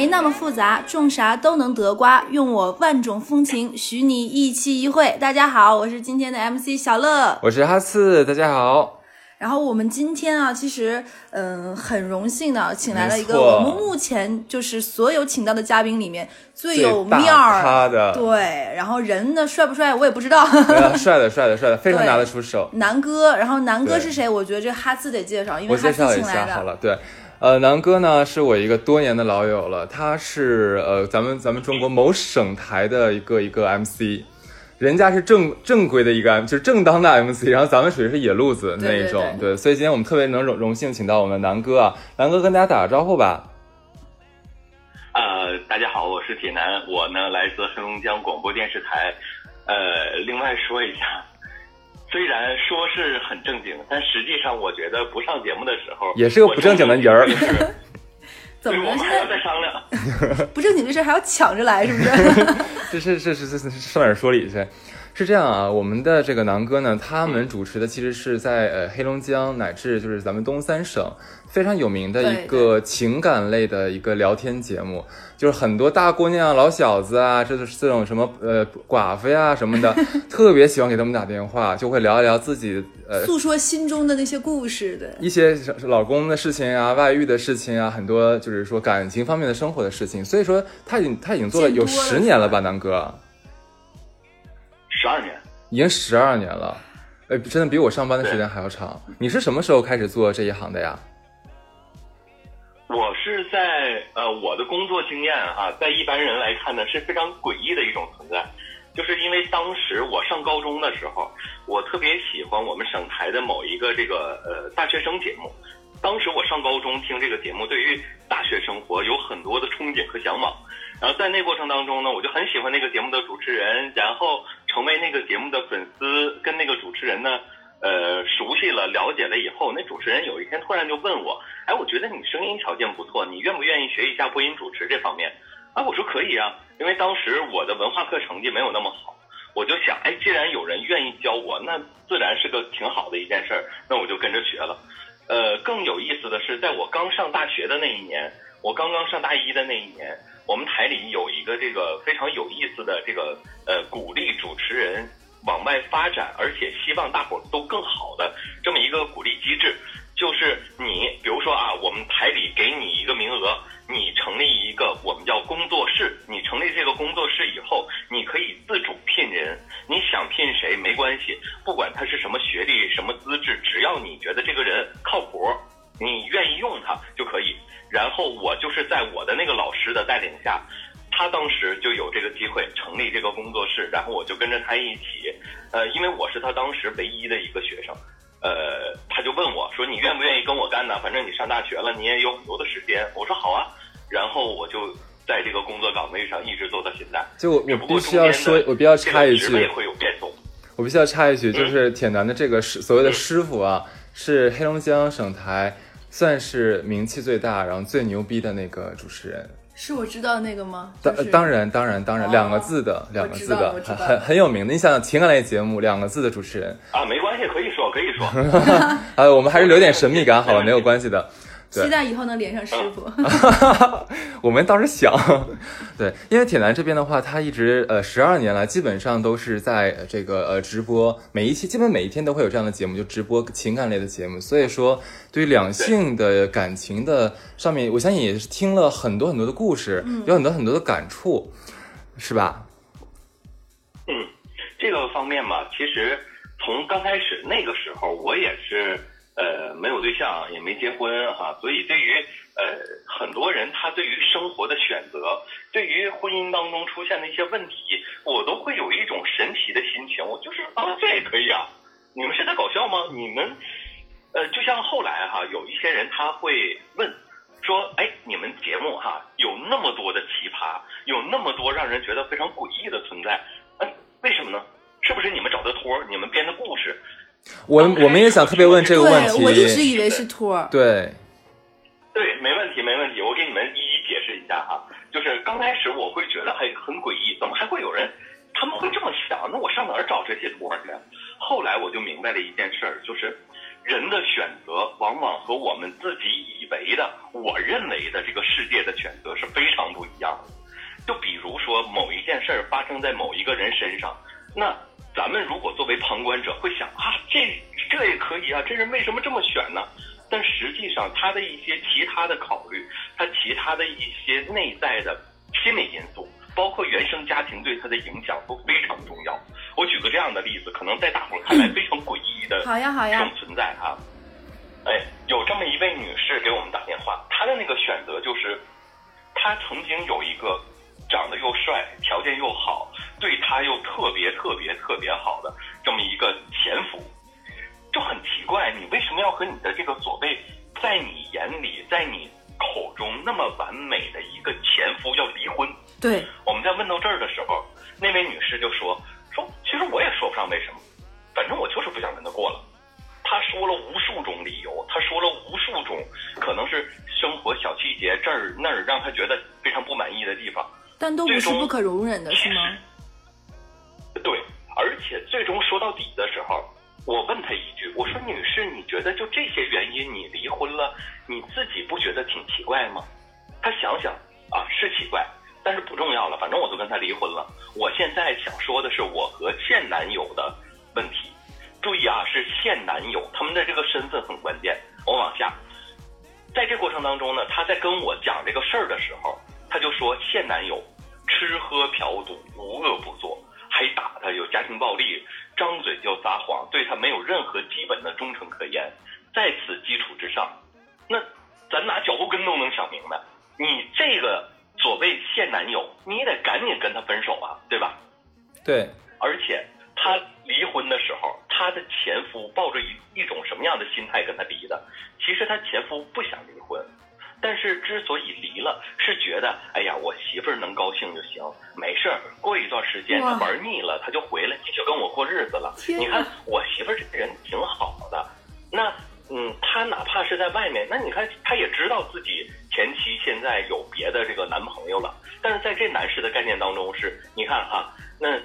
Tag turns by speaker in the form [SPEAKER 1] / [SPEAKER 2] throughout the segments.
[SPEAKER 1] 没那么复杂，种啥都能得瓜。用我万种风情，许你一期一会。大家好，我是今天的 MC 小乐，
[SPEAKER 2] 我是哈次，大家好。
[SPEAKER 1] 然后我们今天啊，其实嗯，很荣幸的请来了一个我们目前就是所有请到的嘉宾里面最
[SPEAKER 2] 最
[SPEAKER 1] 有面儿
[SPEAKER 2] 的
[SPEAKER 1] 对，然后人呢帅不帅我也不知道。
[SPEAKER 2] 啊帅的，帅的，帅的，非常 拿得出手。
[SPEAKER 1] 南哥，然后南哥是谁？我觉得这哈斯得介绍，因为哈
[SPEAKER 2] 我介绍一
[SPEAKER 1] 斯请来的。
[SPEAKER 2] 下好了，对，呃，南哥呢是我一个多年的老友了，他是呃咱们咱们中国某省台的一个一个 MC，人家是正正规的一个 M，就是正当的 MC，然后咱们属于是野路子那
[SPEAKER 1] 对对
[SPEAKER 2] 一种，
[SPEAKER 1] 对
[SPEAKER 2] 所以今天我们特别能荣荣幸请到我们的南哥啊，南哥跟大家打个招呼吧。
[SPEAKER 3] 呃，大家好，我是铁男，我呢来自黑龙江广播电视台。呃，另外说一下，虽然说是很正经，但实际上我觉得不上节目的时候
[SPEAKER 2] 也是个不正经的人儿
[SPEAKER 1] 怎么了？现
[SPEAKER 3] 还要
[SPEAKER 1] 在
[SPEAKER 3] 再商量。
[SPEAKER 1] 不正经这事儿还要抢着来，是不是？
[SPEAKER 2] 这是是是是是上哪儿说理去？是这样啊，我们的这个南哥呢，他们主持的其实是在呃黑龙江乃至就是咱们东三省非常有名的一个情感类的一个聊天节目，就是很多大姑娘、老小子啊，这就是这种什么呃寡妇呀什么的，特别喜欢给他们打电话，就会聊一聊自己呃
[SPEAKER 1] 诉说心中的那些故事的。
[SPEAKER 2] 一些老公的事情啊、外遇的事情啊，很多就是说感情方面的生活的事情，所以说他已经他已经做了有十年了吧，南哥。
[SPEAKER 3] 十二年，
[SPEAKER 2] 已经十二年了，哎，真的比我上班的时间还要长。你是什么时候开始做这一行的呀？
[SPEAKER 3] 我是在呃我的工作经验哈、在一般人来看呢是非常诡异的一种存在，就是因为当时我上高中的时候，我特别喜欢我们省台的某一个这个呃大学生节目。当时我上高中听这个节目，对于大学生活有很多的憧憬和向往。然后在那过程当中呢，我就很喜欢那个节目的主持人，然后成为那个节目的粉丝，跟那个主持人呢，呃，熟悉了、了解了以后，那主持人有一天突然就问我，哎，我觉得你声音条件不错，你愿不愿意学一下播音主持这方面？啊，我说可以啊，因为当时我的文化课成绩没有那么好，我就想，哎，既然有人愿意教我，那自然是个挺好的一件事儿，那我就跟着学了。呃，更有意思的是，在我刚上大学的那一年，我刚刚上大一的那一年，我们台里有一个这个非常有意思的这个呃鼓励主持人往外发展，而且希望大伙儿都更好的这么一个鼓励机制，就是你比如说啊，我们台里给你一个名额，你成立一个我们叫工作室，你成立这个工作室以后，你可以自主聘人，你想聘谁没关系，不管他是什么学历、什么资质，只要你觉得这个人靠谱，你愿意用他就可以。然后我就是在我的那个老师的带领下，他当时就有这个机会成立这个工作室，然后我就跟着他一起，呃，因为我是他当时唯一的一个学生，呃，他就问我说你愿不愿意跟我干呢？反正你上大学了，你也有很多的时间。我说好啊，然后我就在这个工作岗位上一直做到现在。
[SPEAKER 2] 就我必须要说我必须要插一句
[SPEAKER 3] 个职位，会有变动。
[SPEAKER 2] 我必须要插一
[SPEAKER 3] 嗯
[SPEAKER 2] 句，就是铁男的这个师所谓的师傅啊，是黑龙江省台算是名气最大，然后最牛逼的那个主持人。
[SPEAKER 1] 是我知道那个吗？
[SPEAKER 2] 当
[SPEAKER 1] 就是
[SPEAKER 2] 当然当然当然，
[SPEAKER 1] 哦
[SPEAKER 2] 两个字的两个字的很很有名的。你想想情感类节目，两个字的主持人，
[SPEAKER 3] 啊，没关系，可以说，可以说。
[SPEAKER 2] 呃，我们还是留点神秘感好了，没有关系的。对
[SPEAKER 1] 期待以后能连上师傅。
[SPEAKER 2] 我们倒是想，对，因为铁男这边的话，他一直呃十二年来基本上都是在呃这个呃直播，每一期基本每一天都会有这样的节目，就直播情感类的节目。所以说，对于两性的感情的上面，我相信也是听了很多很多的故事，有很多很多的感触，是吧？
[SPEAKER 3] 嗯，这个方面嘛，其实从刚开始那个时候，我也是呃没有对象，也没结婚哈，所以对于呃很多人他对于生活的选择，对于婚姻当中出现的一些问题，我都会有一种神奇的心情，我就是啊这也可以啊，你们是在搞笑吗？你们呃就像后来哈，有一些人他会问。说，哎，你们节目哈有那么多的奇葩，有那么多让人觉得非常诡异的存在，嗯，为什么呢？是不是你们找的托儿，你们编的故事？
[SPEAKER 2] 我我们也想特别问这个问
[SPEAKER 1] 题我一直以为是托儿。
[SPEAKER 2] 对。
[SPEAKER 3] 对没问题没问题我给你们一一解释一下哈。就是刚开始我会觉得很很诡异怎么还会有人他们会这么想？那我上哪儿找这些托儿去后来我就明白了一件事儿就是人的选择往往和我们自己以为的我认为的这个世界的选择是非常不一样的。就比如说某一件事儿发生在某一个人身上那咱们如果作为旁观者会想啊，这这也可以啊，这人为什么这么选呢？但实际上他的一些其他的考虑，他其他的一些内在的心理因素，包括原生家庭对他的影响都非常重要。我举个这样的例子，可能在大伙儿看来非常诡异的
[SPEAKER 1] 好呀好呀
[SPEAKER 3] 这种存在啊。哎，有这么一位女士给我们打电话，她的那个选择就是，她曾经有一个长得又帅、条件又好、对他又特别特别特别好的这么一个前夫，就很奇怪，你为什么要和你的这个所谓在你眼里、在你口中那么完美的一个前夫要离婚？
[SPEAKER 1] 对，
[SPEAKER 3] 我们在问到这儿的时候，那位女士就说：“说其实我也说不上为什么，反正我就是不想跟他过了。”她说了无数种理由，她说了无数种可能是生活小细节这儿那儿让她觉得非常不满意的地方。
[SPEAKER 1] 但都不是不可容忍的，是吗？
[SPEAKER 3] 对，而且最终说到底的时候，我问他一句：“我说女士，你觉得就这些原因你离婚了，你自己不觉得挺奇怪吗？”她想想啊，是奇怪，但是不重要了，反正我都跟他离婚了。我现在想说的是我和现男友的问题。注意啊，是现男友，他们的这个身份很关键。我往下，在这过程当中呢，他在跟我讲这个事儿的时候，他就说现男友吃喝嫖赌无恶不作，还打他，有家庭暴力，张嘴就撒谎，对他没有任何基本的忠诚可言。在此基础之上，那咱拿脚后跟都能想明白，你这个所谓现男友，你也得赶紧跟他分手啊，对吧？
[SPEAKER 2] 对，
[SPEAKER 3] 而且他离婚的时候，他的前夫抱着一一种什么样的心态跟他离的？其实他前夫不想离婚，但是之所以离了，是觉得哎呀，我媳妇儿能高兴就行，没事儿，过一段时间
[SPEAKER 1] 哇
[SPEAKER 3] 他玩腻了，他就回来继续跟我过日子了。你看我媳妇儿这个人挺好的，那嗯，他哪怕是在外面，那你看他也知道自己前妻现在有别的这个男朋友了，但是在这男士的概念当中是，你看哈，那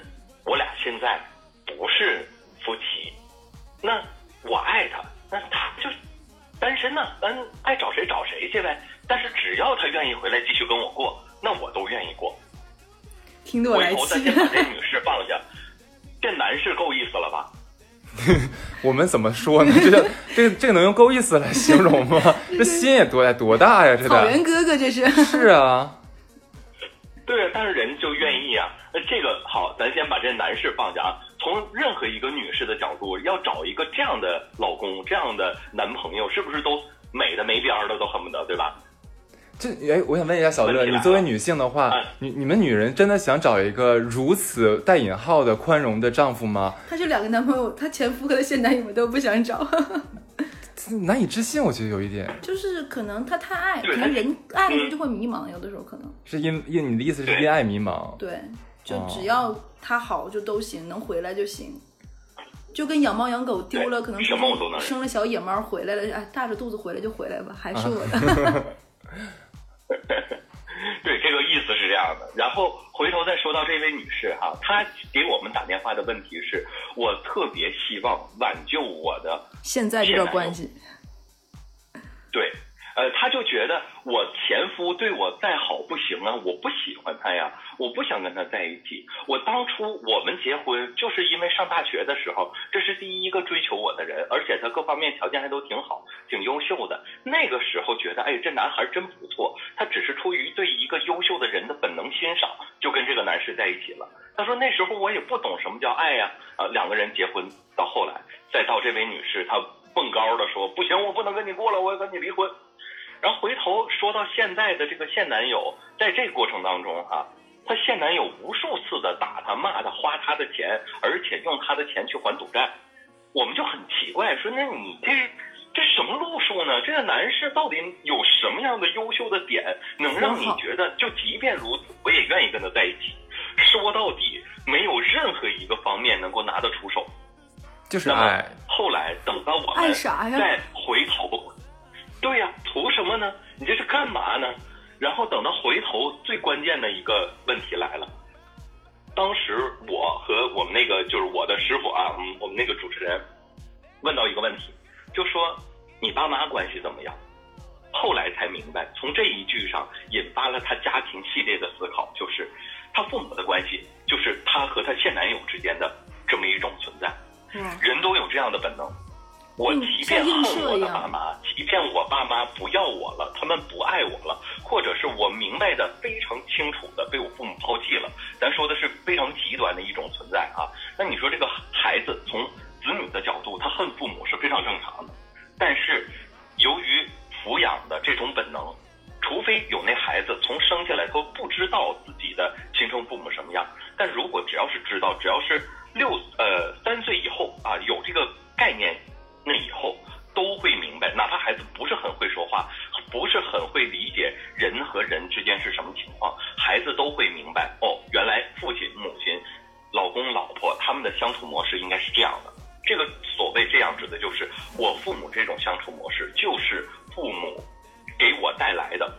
[SPEAKER 3] 我俩现在不是夫妻，那我爱他，那他就单身呢，咱爱找谁找谁去呗。但是只要他愿意回来继续跟我过，那我都愿意过。
[SPEAKER 1] 听得我来
[SPEAKER 3] 回头咱先。把这 女士放下，这男士够意思了吧？
[SPEAKER 2] 我们怎么说呢？这个这个这个能用够意思来形容吗？这心也多多大呀？这
[SPEAKER 1] 草原哥哥这是。
[SPEAKER 2] 是啊，
[SPEAKER 3] 对，但是人就愿意啊。那这个好，咱先把这男士放下啊。从任何一个女士的角度，要找一个这样的老公、这样的男朋友，是不是都美的没边儿的，都恨不得，对吧？
[SPEAKER 2] 这哎，我想问一下小乐，你作为女性的话
[SPEAKER 3] 哎，
[SPEAKER 2] 你你们女人真的想找一个如此带引号的宽容的丈夫吗？
[SPEAKER 1] 她这两个男朋友，她前夫和她现男友们都不想找，
[SPEAKER 2] 难以置信，我觉得有一点，
[SPEAKER 1] 就是可能她太爱，可能人爱的时候
[SPEAKER 3] 嗯。
[SPEAKER 1] 就会迷茫，有的时候可能。
[SPEAKER 2] 是因因你的意思是
[SPEAKER 3] 对。
[SPEAKER 2] 因爱迷茫？
[SPEAKER 1] 对，就
[SPEAKER 2] 哦
[SPEAKER 1] 只要他好就都行，能回来就行。就跟养猫养狗丢了，可能
[SPEAKER 3] 什么我都能
[SPEAKER 1] 生了小野猫回来了，哎，大着肚子回来就回来吧，还是我的。
[SPEAKER 3] 对，这个意思是这样的。然后回头再说到这位女士哈，她给我们打电话的问题是，我特别希望挽救我的
[SPEAKER 1] 现在这段关系，
[SPEAKER 3] 对，呃，他就觉得我前夫对我再好不行啊，我不喜欢他呀，我不想跟他在一起。我当初我们结婚就是因为上大学的时候，这是第一个追求我的人，而且他各方面条件还都挺好，挺优秀的。那个时候觉得，哎，这男孩真不错，他只是出于对一个优秀的人的本能欣赏，就跟这个男士在一起了。他说那时候我也不懂什么叫爱呀，啊，两个人结婚到后来，再到这位女士，她蹦高的说，不行，我不能跟你过了，我要跟你离婚。然后回头说到现在的这个现男友，在这个过程当中啊，她现男友无数次的打她、骂她、花她的钱，而且用她的钱去还赌债。我们就很奇怪，说那你这这什么路数呢？这个男士到底有什么样的优秀的点，能让你觉得就即便如此，我也愿意跟他在一起？说到底，没有任何一个方面能够拿得出手。
[SPEAKER 2] 就是爱。
[SPEAKER 3] 后来等到我们再回头，对呀、图什么呢？你这是干嘛呢？然后等到回头，最关键的一个问题来了。当时我和我们那个就是我的师傅啊，我们我们那个主持人问到一个问题，就说你爸妈关系怎么样？后来才明白，从这一句上引发了他家庭系列的思考，就是他父母的关系就是他和他现男友之间的这么一种存在。
[SPEAKER 1] 嗯，
[SPEAKER 3] 人都有这样的本能。我
[SPEAKER 1] 嗯
[SPEAKER 3] 即便恨我的爸妈，即便我爸妈不要我了，他们不爱我了，或者是我明白的非常清楚的被我父母抛弃了，咱说的是非常极端的一种存在啊。那你说这个孩子从子女的角度，他恨父母是非常正常的，但是由于抚养的这种本能，除非有那孩子从生下来他不知道自己的亲生父母什么样，但如果只要是知道，只要是六呃三岁以后啊有这个概念，那以后都会明白，哪怕孩子不是很会说话，不是很会理解人和人之间是什么情况，孩子都会明白哦，原来父亲、母亲、老公、老婆他们的相处模式应该是这样的。这个所谓这样指的就是我父母这种相处模式，就是父母给我带来的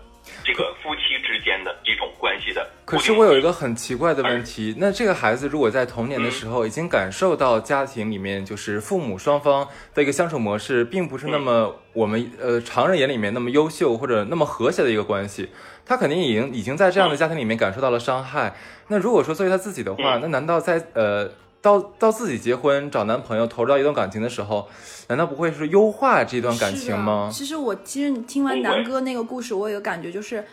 [SPEAKER 3] 这个夫妻之间的一种关系的。
[SPEAKER 2] 可是我有一个很奇怪的问题，那这个孩子如果在童年的时候已经感受到家庭里面就是父母双方的一个相处模式，并不是那么我们呃常人眼里面那么优秀或者那么和谐的一个关系，他肯定已经已经在这样的家庭里面感受到了伤害。那如果说作为他自己的话，
[SPEAKER 3] 嗯
[SPEAKER 2] 那难道在呃到到自己结婚找男朋友投入到一段感情的时候，难道不会是优化这段感情吗？
[SPEAKER 1] 其实我其实听完南哥那个故事，我有个感觉就是，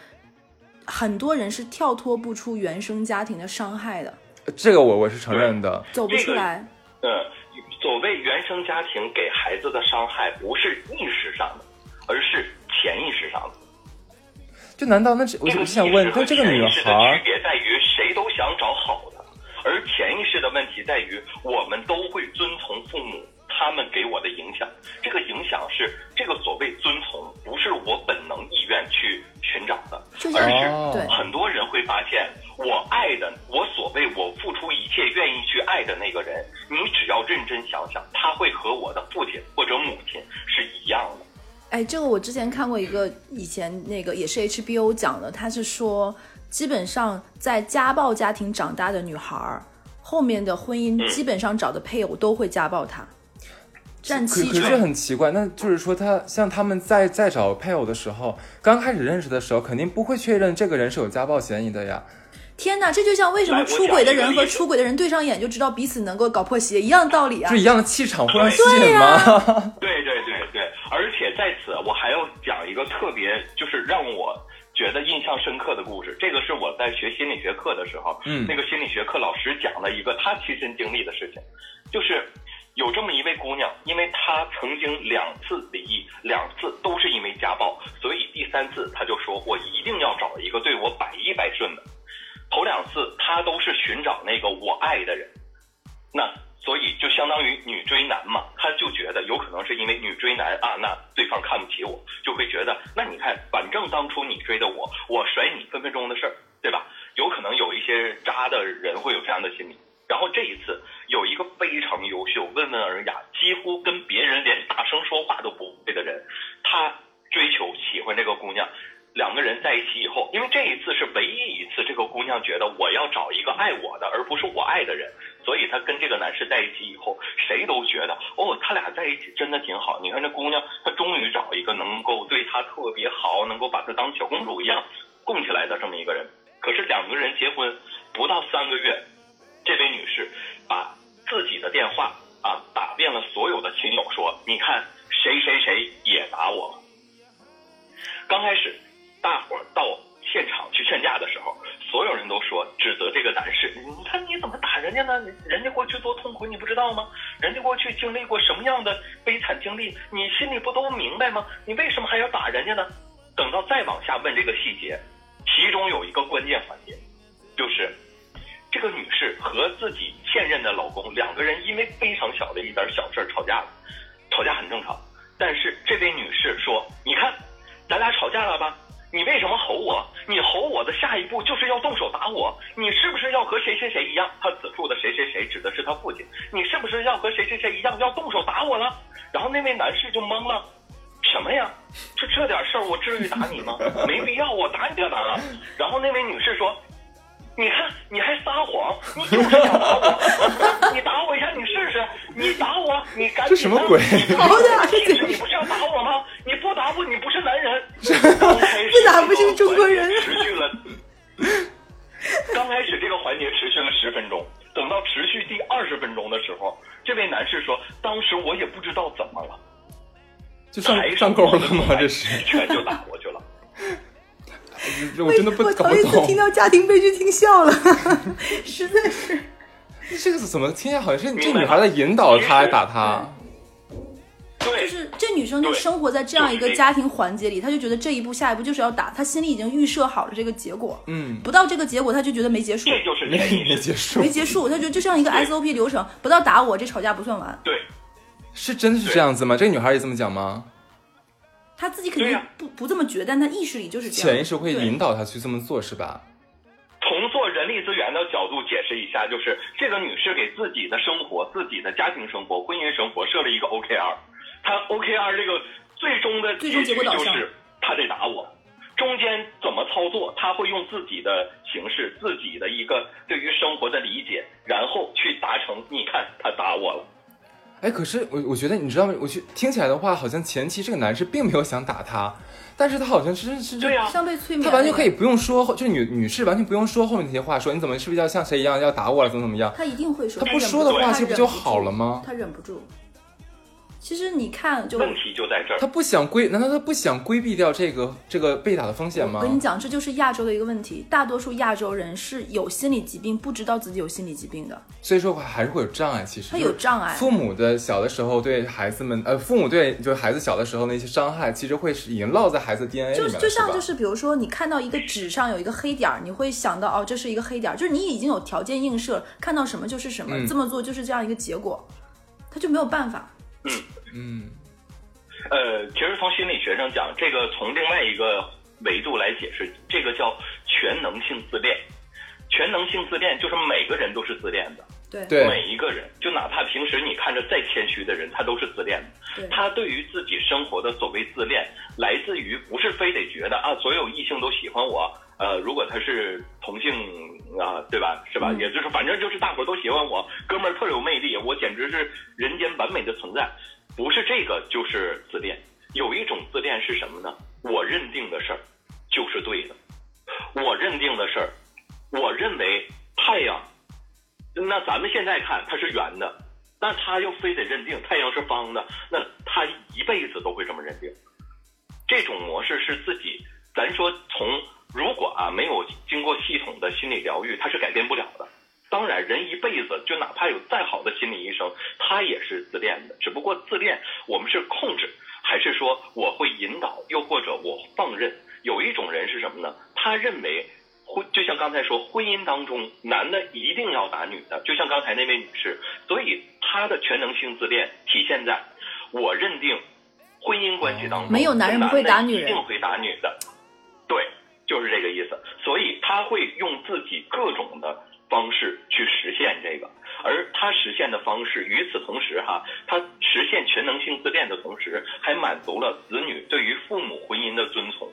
[SPEAKER 1] 很多人是跳脱不出原生家庭的伤害的，
[SPEAKER 2] 这个我我是承认的。
[SPEAKER 1] 走不出来。
[SPEAKER 3] 嗯，所谓原生家庭给孩子的伤害，不是意识上的，而是潜意识上的。
[SPEAKER 2] 就难道那这我就想问，
[SPEAKER 3] 意识和
[SPEAKER 2] 那这个女孩儿
[SPEAKER 3] 区别在于，谁都想找好的，而潜意识的问题在于，我们都会遵从父母他们给我的影响。这个影响是这个所谓遵从，不是我本能意愿去寻找的，而是很多人会发现，我爱的，我所谓我付出一切愿意去爱的那个人，你只要认真想想，他会和我的父亲或者母亲是一样的。
[SPEAKER 1] 哎，这个我之前看过一个，以前那个也是 HBO 讲的，他是说，基本上在家暴家庭长大的女孩儿，后面的婚姻基本上找的配偶都会家暴她，占
[SPEAKER 2] 可可是。很奇怪，那就是说他像他们在在找配偶的时候，刚开始认识的时候，肯定不会确认这个人是有家暴嫌疑的呀。
[SPEAKER 1] 天哪，这就像为什么出轨的人和出轨的人对上眼就知道彼此能够搞破鞋一样道理啊
[SPEAKER 2] 就！一样的气场互相吸引吗？
[SPEAKER 3] 对 对对对，而且在此我还要讲一个特别，就是让我觉得印象深刻的故事。这个是我在学心理学课的时候，
[SPEAKER 2] 嗯
[SPEAKER 3] 那个心理学课老师讲了一个他亲身经历的事情，就是有这么一位姑娘，因为她曾经两次离异，两次都是因为家暴，所以第三次她就说我一定要找一个对我百依百顺的。头两次她都是寻找那个我爱的人，那所以就相当于女追男嘛，他就觉得有可能是因为女追男啊，那对方看不起我，就会觉得那你看，反正当初你追的我，我甩你分分钟的事儿，对吧？有可能有一些渣的人会有这样的心理。然后这一次有一个非常优秀、温文尔雅，几乎跟别人连大声说话都不会的人，他追求喜欢这个姑娘，两个人在一起以后，因为这一次是唯一一次，这个姑娘觉得我要找一个爱我的，而不是我爱的人，所以她跟这个男士在一起以后，谁都觉得哦，他俩在一起真的挺好。你看这姑娘，她终于找一个能够对她特别好，能够把她当小公主一样供起来的这么一个人。可是两个人结婚不到三个月，这位女士把自己的电话啊打遍了所有的亲友，说：“你看谁谁谁也打我了。”刚开始，大伙儿到现场去劝架的时候，所有人都说指责这个男士：“你看你怎么人家呢？人家过去多痛苦，你不知道吗？人家过去经历过什么样的悲惨经历，你心里不都明白吗？你为什么还要打人家呢？”等到再往下问这个细节，其中有一个关键环节，就是这个女士和自己现任的老公两个人因为非常小的一点小事吵架了，吵架很正常。但是这位女士说：“你看，咱俩吵架了吧？你为什么吼我？你吼我的下一步就是要动手打我。你是不是要和谁谁谁一样？他此处的谁谁谁指的是他父亲。你是不是要和谁谁谁一样要动手打我了？”然后那位男士就懵了。什么呀？就这点事儿，我至于打你吗？没必要，我打你干嘛？然后那位女士说：“你看，你还撒谎，你就是想打我，你打我一下，你试试，你打我，你赶紧的
[SPEAKER 2] 这什么鬼
[SPEAKER 3] 你
[SPEAKER 1] 好的
[SPEAKER 3] 其实你不是要打我吗？你不打我，你不是男人。刚开始
[SPEAKER 1] 不打不是中国人
[SPEAKER 3] 持续了。刚开始这个环节持续了十分钟，等到持续第二十分钟的时候，这位男士说：“当时我也不知道怎么了，
[SPEAKER 2] 就上上钩了吗？这是
[SPEAKER 3] 一拳就打过去了。
[SPEAKER 2] 我真的不
[SPEAKER 1] 我
[SPEAKER 2] 搞不
[SPEAKER 1] 头一次听，到家庭悲剧听笑了，实在是。
[SPEAKER 2] 这个是怎么？听起来好像是这女孩在引导他来打他？
[SPEAKER 3] 对，
[SPEAKER 1] 就是这女生就生活在这样一个家庭环节里，她就觉得这一步下一步就是要打，她心里已经预设好了这个结果，
[SPEAKER 2] 嗯，
[SPEAKER 1] 不到这个结果她就觉得没结束，
[SPEAKER 3] 这就是
[SPEAKER 2] 没结束。
[SPEAKER 1] 没，结束，她觉得就像一个 SOP 流程，不到打我这吵架不算完，
[SPEAKER 3] 对，
[SPEAKER 2] 是真的是这样子吗？这个女孩也这么讲吗？
[SPEAKER 1] 她自己肯定不不这么觉得，但她意识里就是这样，
[SPEAKER 2] 潜意识会引导她去这么做，是吧？
[SPEAKER 3] 从做人力资源的角度解释一下，就是这个女士给自己的生活、自己的家庭生活、婚姻生活设了一个 OKR，她 OKR 这个最终的
[SPEAKER 1] 结果导向
[SPEAKER 3] 就是她得打我。中间怎么操作，她会用自己的形式、自己的一个对于生活的理解，然后去达成。你看，她打我了，
[SPEAKER 2] 哎，可是我我觉得你知道吗？我去听起来的话，好像前期这个男士并没有想打她，但是他好像是是
[SPEAKER 1] 像被催眠
[SPEAKER 2] 他，完全可以不用说，就是女女士完全不用说后面那些话，说你怎么是不是要像谁一样要打我了，怎么怎么样？
[SPEAKER 1] 他一定会说，
[SPEAKER 2] 他不说的话，这不就好了吗？
[SPEAKER 1] 他忍不住。其实你看，就
[SPEAKER 3] 问题就在这儿
[SPEAKER 2] 他。不想规，难道他不想规避掉这个这个被打的风险吗
[SPEAKER 1] 我？跟你讲，这就是亚洲的一个问题。大多数亚洲人是有心理疾病，不知道自己有心理疾病的，
[SPEAKER 2] 所以说还是会有障碍，其实
[SPEAKER 1] 他有障碍。
[SPEAKER 2] 父母的小的时候对孩子们，呃，父母对就是孩子小的时候那些伤害，其实会是已经烙在孩子 DNA 里
[SPEAKER 1] 就
[SPEAKER 2] 面了，吧
[SPEAKER 1] 就像就是，比如说你看到一个纸上有一个黑点儿，你会想到哦，这是一个黑点儿，就是你已经有条件映射，看到什么就是什么，
[SPEAKER 2] 嗯
[SPEAKER 1] 这么做就是这样一个结果，他就没有办法。
[SPEAKER 2] 嗯。
[SPEAKER 3] 嗯，呃，其实从心理学上讲，这个从另外一个维度来解释，这个叫全能性自恋。全能性自恋就是每个人都是自恋的，
[SPEAKER 1] 对
[SPEAKER 2] 对
[SPEAKER 3] 每一个人，就哪怕平时你看着再谦虚的人，他都是自恋的。他对于自己生活的所谓自恋，来自于不是非得觉得啊，所有异性都喜欢我。呃，如果他是同性啊，对吧？是吧？
[SPEAKER 1] 嗯
[SPEAKER 3] 也就是反正就是大伙都喜欢我，哥们儿特有魅力，我简直是人间完美的存在。不是这个就是自恋，有一种自恋是什么呢？我认定的事儿就是对的，我认定的事儿，我认为太阳，那咱们现在看它是圆的，那他又非得认定太阳是方的，那他一辈子都会这么认定。这种模式是自己，咱说从如果啊没有经过系统的心理疗愈，他是改变不了的。当然，人一辈子就哪怕有再好的心理医生，他也是自恋的。只不过自恋，我们是控制，还是说我会引导，又或者我放任？有一种人是什么呢？他认为婚，就像刚才说，婚姻当中男的一定要打女的，就像刚才那位女士，所以她的全能性自恋体现在我认定婚姻关系当中
[SPEAKER 1] 没有男人不会打女人
[SPEAKER 3] 一定会打女的，对，就是这个意思。所以他会用自己各种的方式去实现这个，而他实现的方式，与此同时哈，他实现全能性自恋的同时，还满足了子女对于父母婚姻的遵从。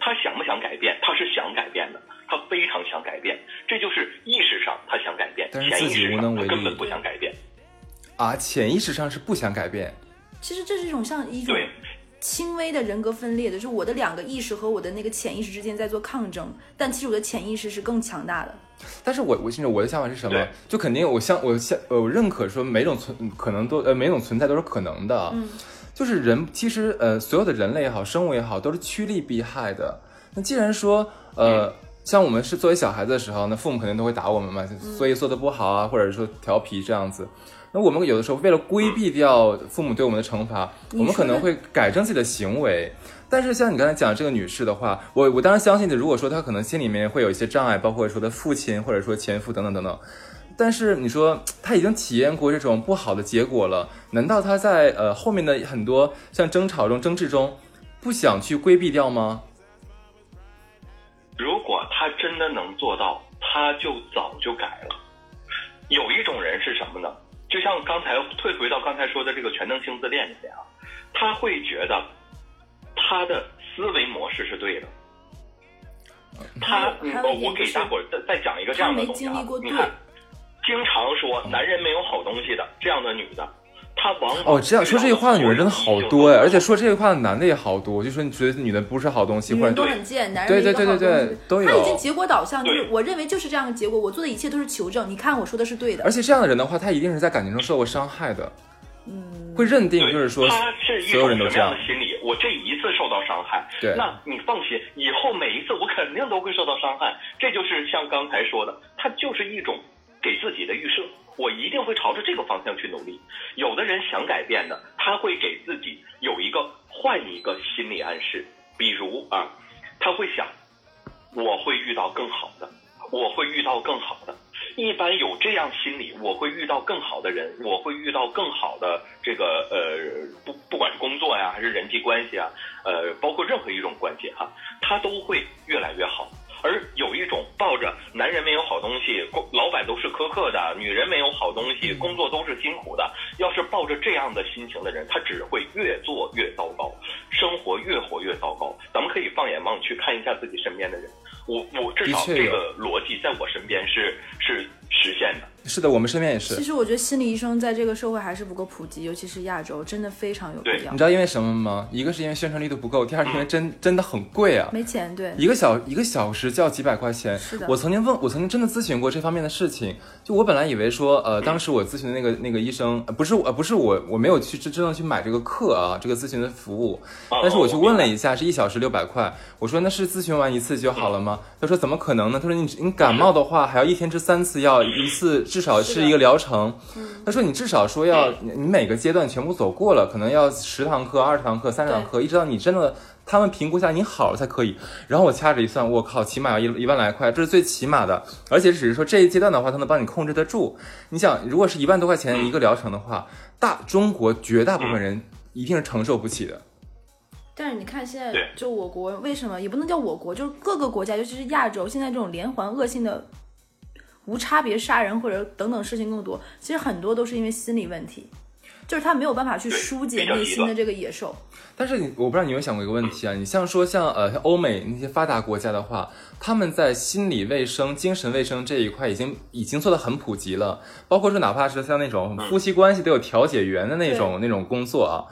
[SPEAKER 3] 他想不想改变？他是想改变的，他非常想改变，这就是意识上他想改变，
[SPEAKER 2] 但是自己
[SPEAKER 3] 潜意识
[SPEAKER 2] 无能为力
[SPEAKER 3] 上他根本不想改变。
[SPEAKER 2] 啊，潜意识上是不想改变，
[SPEAKER 1] 其实这是一种像一种
[SPEAKER 3] 对
[SPEAKER 1] 轻微的人格分裂的，就是我的两个意识和我的那个潜意识之间在做抗争，但其实我的潜意识是更强大的。
[SPEAKER 2] 但是我我现在我的想法是什么？就肯定我相我相呃我认可说每种存可能都呃每种存在都是可能的，
[SPEAKER 1] 嗯，
[SPEAKER 2] 就是人其实呃所有的人类也好，生物也好，都是趋利避害的。那既然说呃。像我们是作为小孩子的时候，那父母肯定都会打我们嘛，所以做的不好啊，或者说调皮这样子。那我们有的时候为了规避掉父母对我们的惩罚，我们可能会改正自己的行为。但是像你刚才讲这个女士的话，我我当然相信的。如果说她可能心里面会有一些障碍，包括说她父亲或者说前夫等等等等，但是你说她已经体验过这种不好的结果了，难道她在呃后面的很多像争吵中、争执中，不想去规避掉吗？
[SPEAKER 3] 如果她真的能做到，她就早就改了。有一种人是什么呢？就像刚才退回到刚才说的这个全能性自恋里面啊，他会觉得他的思维模式是对的。他，我给大伙儿再再讲一个这样的东西啊你看，经常说男人没有好东西的这样的女的，他往往
[SPEAKER 2] 哦，这样说这句话的女人真的好多哎，而且说这句话的男的也好多，就说你觉得女的不是好东西，或者
[SPEAKER 1] 都很贱，男人
[SPEAKER 2] 对对对对对都有
[SPEAKER 1] 他已经结果导向，就是我认为就是这样的结果，我做的一切都是求证。你看我说的是对的
[SPEAKER 2] 而，且这样的人的话，他一定是在感情中受过伤害的，嗯，会认定就是说
[SPEAKER 3] 他是一
[SPEAKER 2] 所有
[SPEAKER 3] 种什么
[SPEAKER 2] 人都这样
[SPEAKER 3] 样的心理？我这一次受到伤害，
[SPEAKER 2] 对
[SPEAKER 3] 那你放心，以后每一次我肯定都会受到伤害。这就是像刚才说的，他就是一种给自己的预设，我一定会朝着这个方向去努力。有的人想改变的，他会给自己有一个换一个心理暗示，比如啊，他会想，我会遇到更好的，我会遇到更好的。一般有这样心理，我会遇到更好的人，我会遇到更好的这个呃，不不管是工作呀，还是人际关系啊，呃，包括任何一种关系哈、他都会越来越好。而有一种抱着男人没有好东西，工老板都是苛刻的，女人没有好东西，工作都是辛苦的。要是抱着这样的心情的人，他只会越做越糟糕，生活越活越糟糕。咱们可以放眼望去，看一下自己身边的人。我我至少这个逻辑在我身边是是实现的。
[SPEAKER 2] 是的，我们身边也是
[SPEAKER 1] 其。实我觉得心理医生在这个社会还是不够普及，尤其是亚洲，真的非常有必要
[SPEAKER 2] 你知。道因为什么吗？一个是因为宣传力度不够，第二是因为真真的很贵啊。
[SPEAKER 1] 没钱，对，
[SPEAKER 2] 一个小一个小时就要几百块钱。
[SPEAKER 1] 是的
[SPEAKER 2] 我曾经问，我曾经真的咨询过这方面的事情。就我本来以为说，呃，当时我咨询的那个那个医生，呃、不是我，呃，不是我，我没有去真真正去买这个课啊，这个咨询的服务。
[SPEAKER 3] 哦
[SPEAKER 2] 但是我去问了一下，是一小时六百块。我说那是咨询完一次就好了吗？他说怎么可能呢？他说你你感冒的话还要一天吃三次药，一次至少是一个疗程。他说你至少说要你你每个阶段全部走过了，可能要十堂课、二十堂课、三十堂课，一直到你真的他们评估下你好了才可以。然后我掐指一算，我靠，起码要一一万来块，这是最起码的。而且只是说这一阶段的话，他能帮你控制得住。你想，如果是一万多块钱一个疗程的话，大中国绝大部分人一定是承受不起的。
[SPEAKER 1] 但是你看现在就我国为什么也不能叫我国，就是各个国家，尤其是亚洲，现在这种连环恶性的无差别杀人或者等等事情更多，其实很多都是因为心理问题，就是他没有办法去疏解内心的这个野兽。
[SPEAKER 2] 但是你，我不知道你有没有想过一个问题啊？你像说像呃像欧美那些发达国家的话，他们在心理卫生、精神卫生这一块已经已经做得很普及了，包括说哪怕是像那种夫妻关系都有调解员的那种那种工作啊。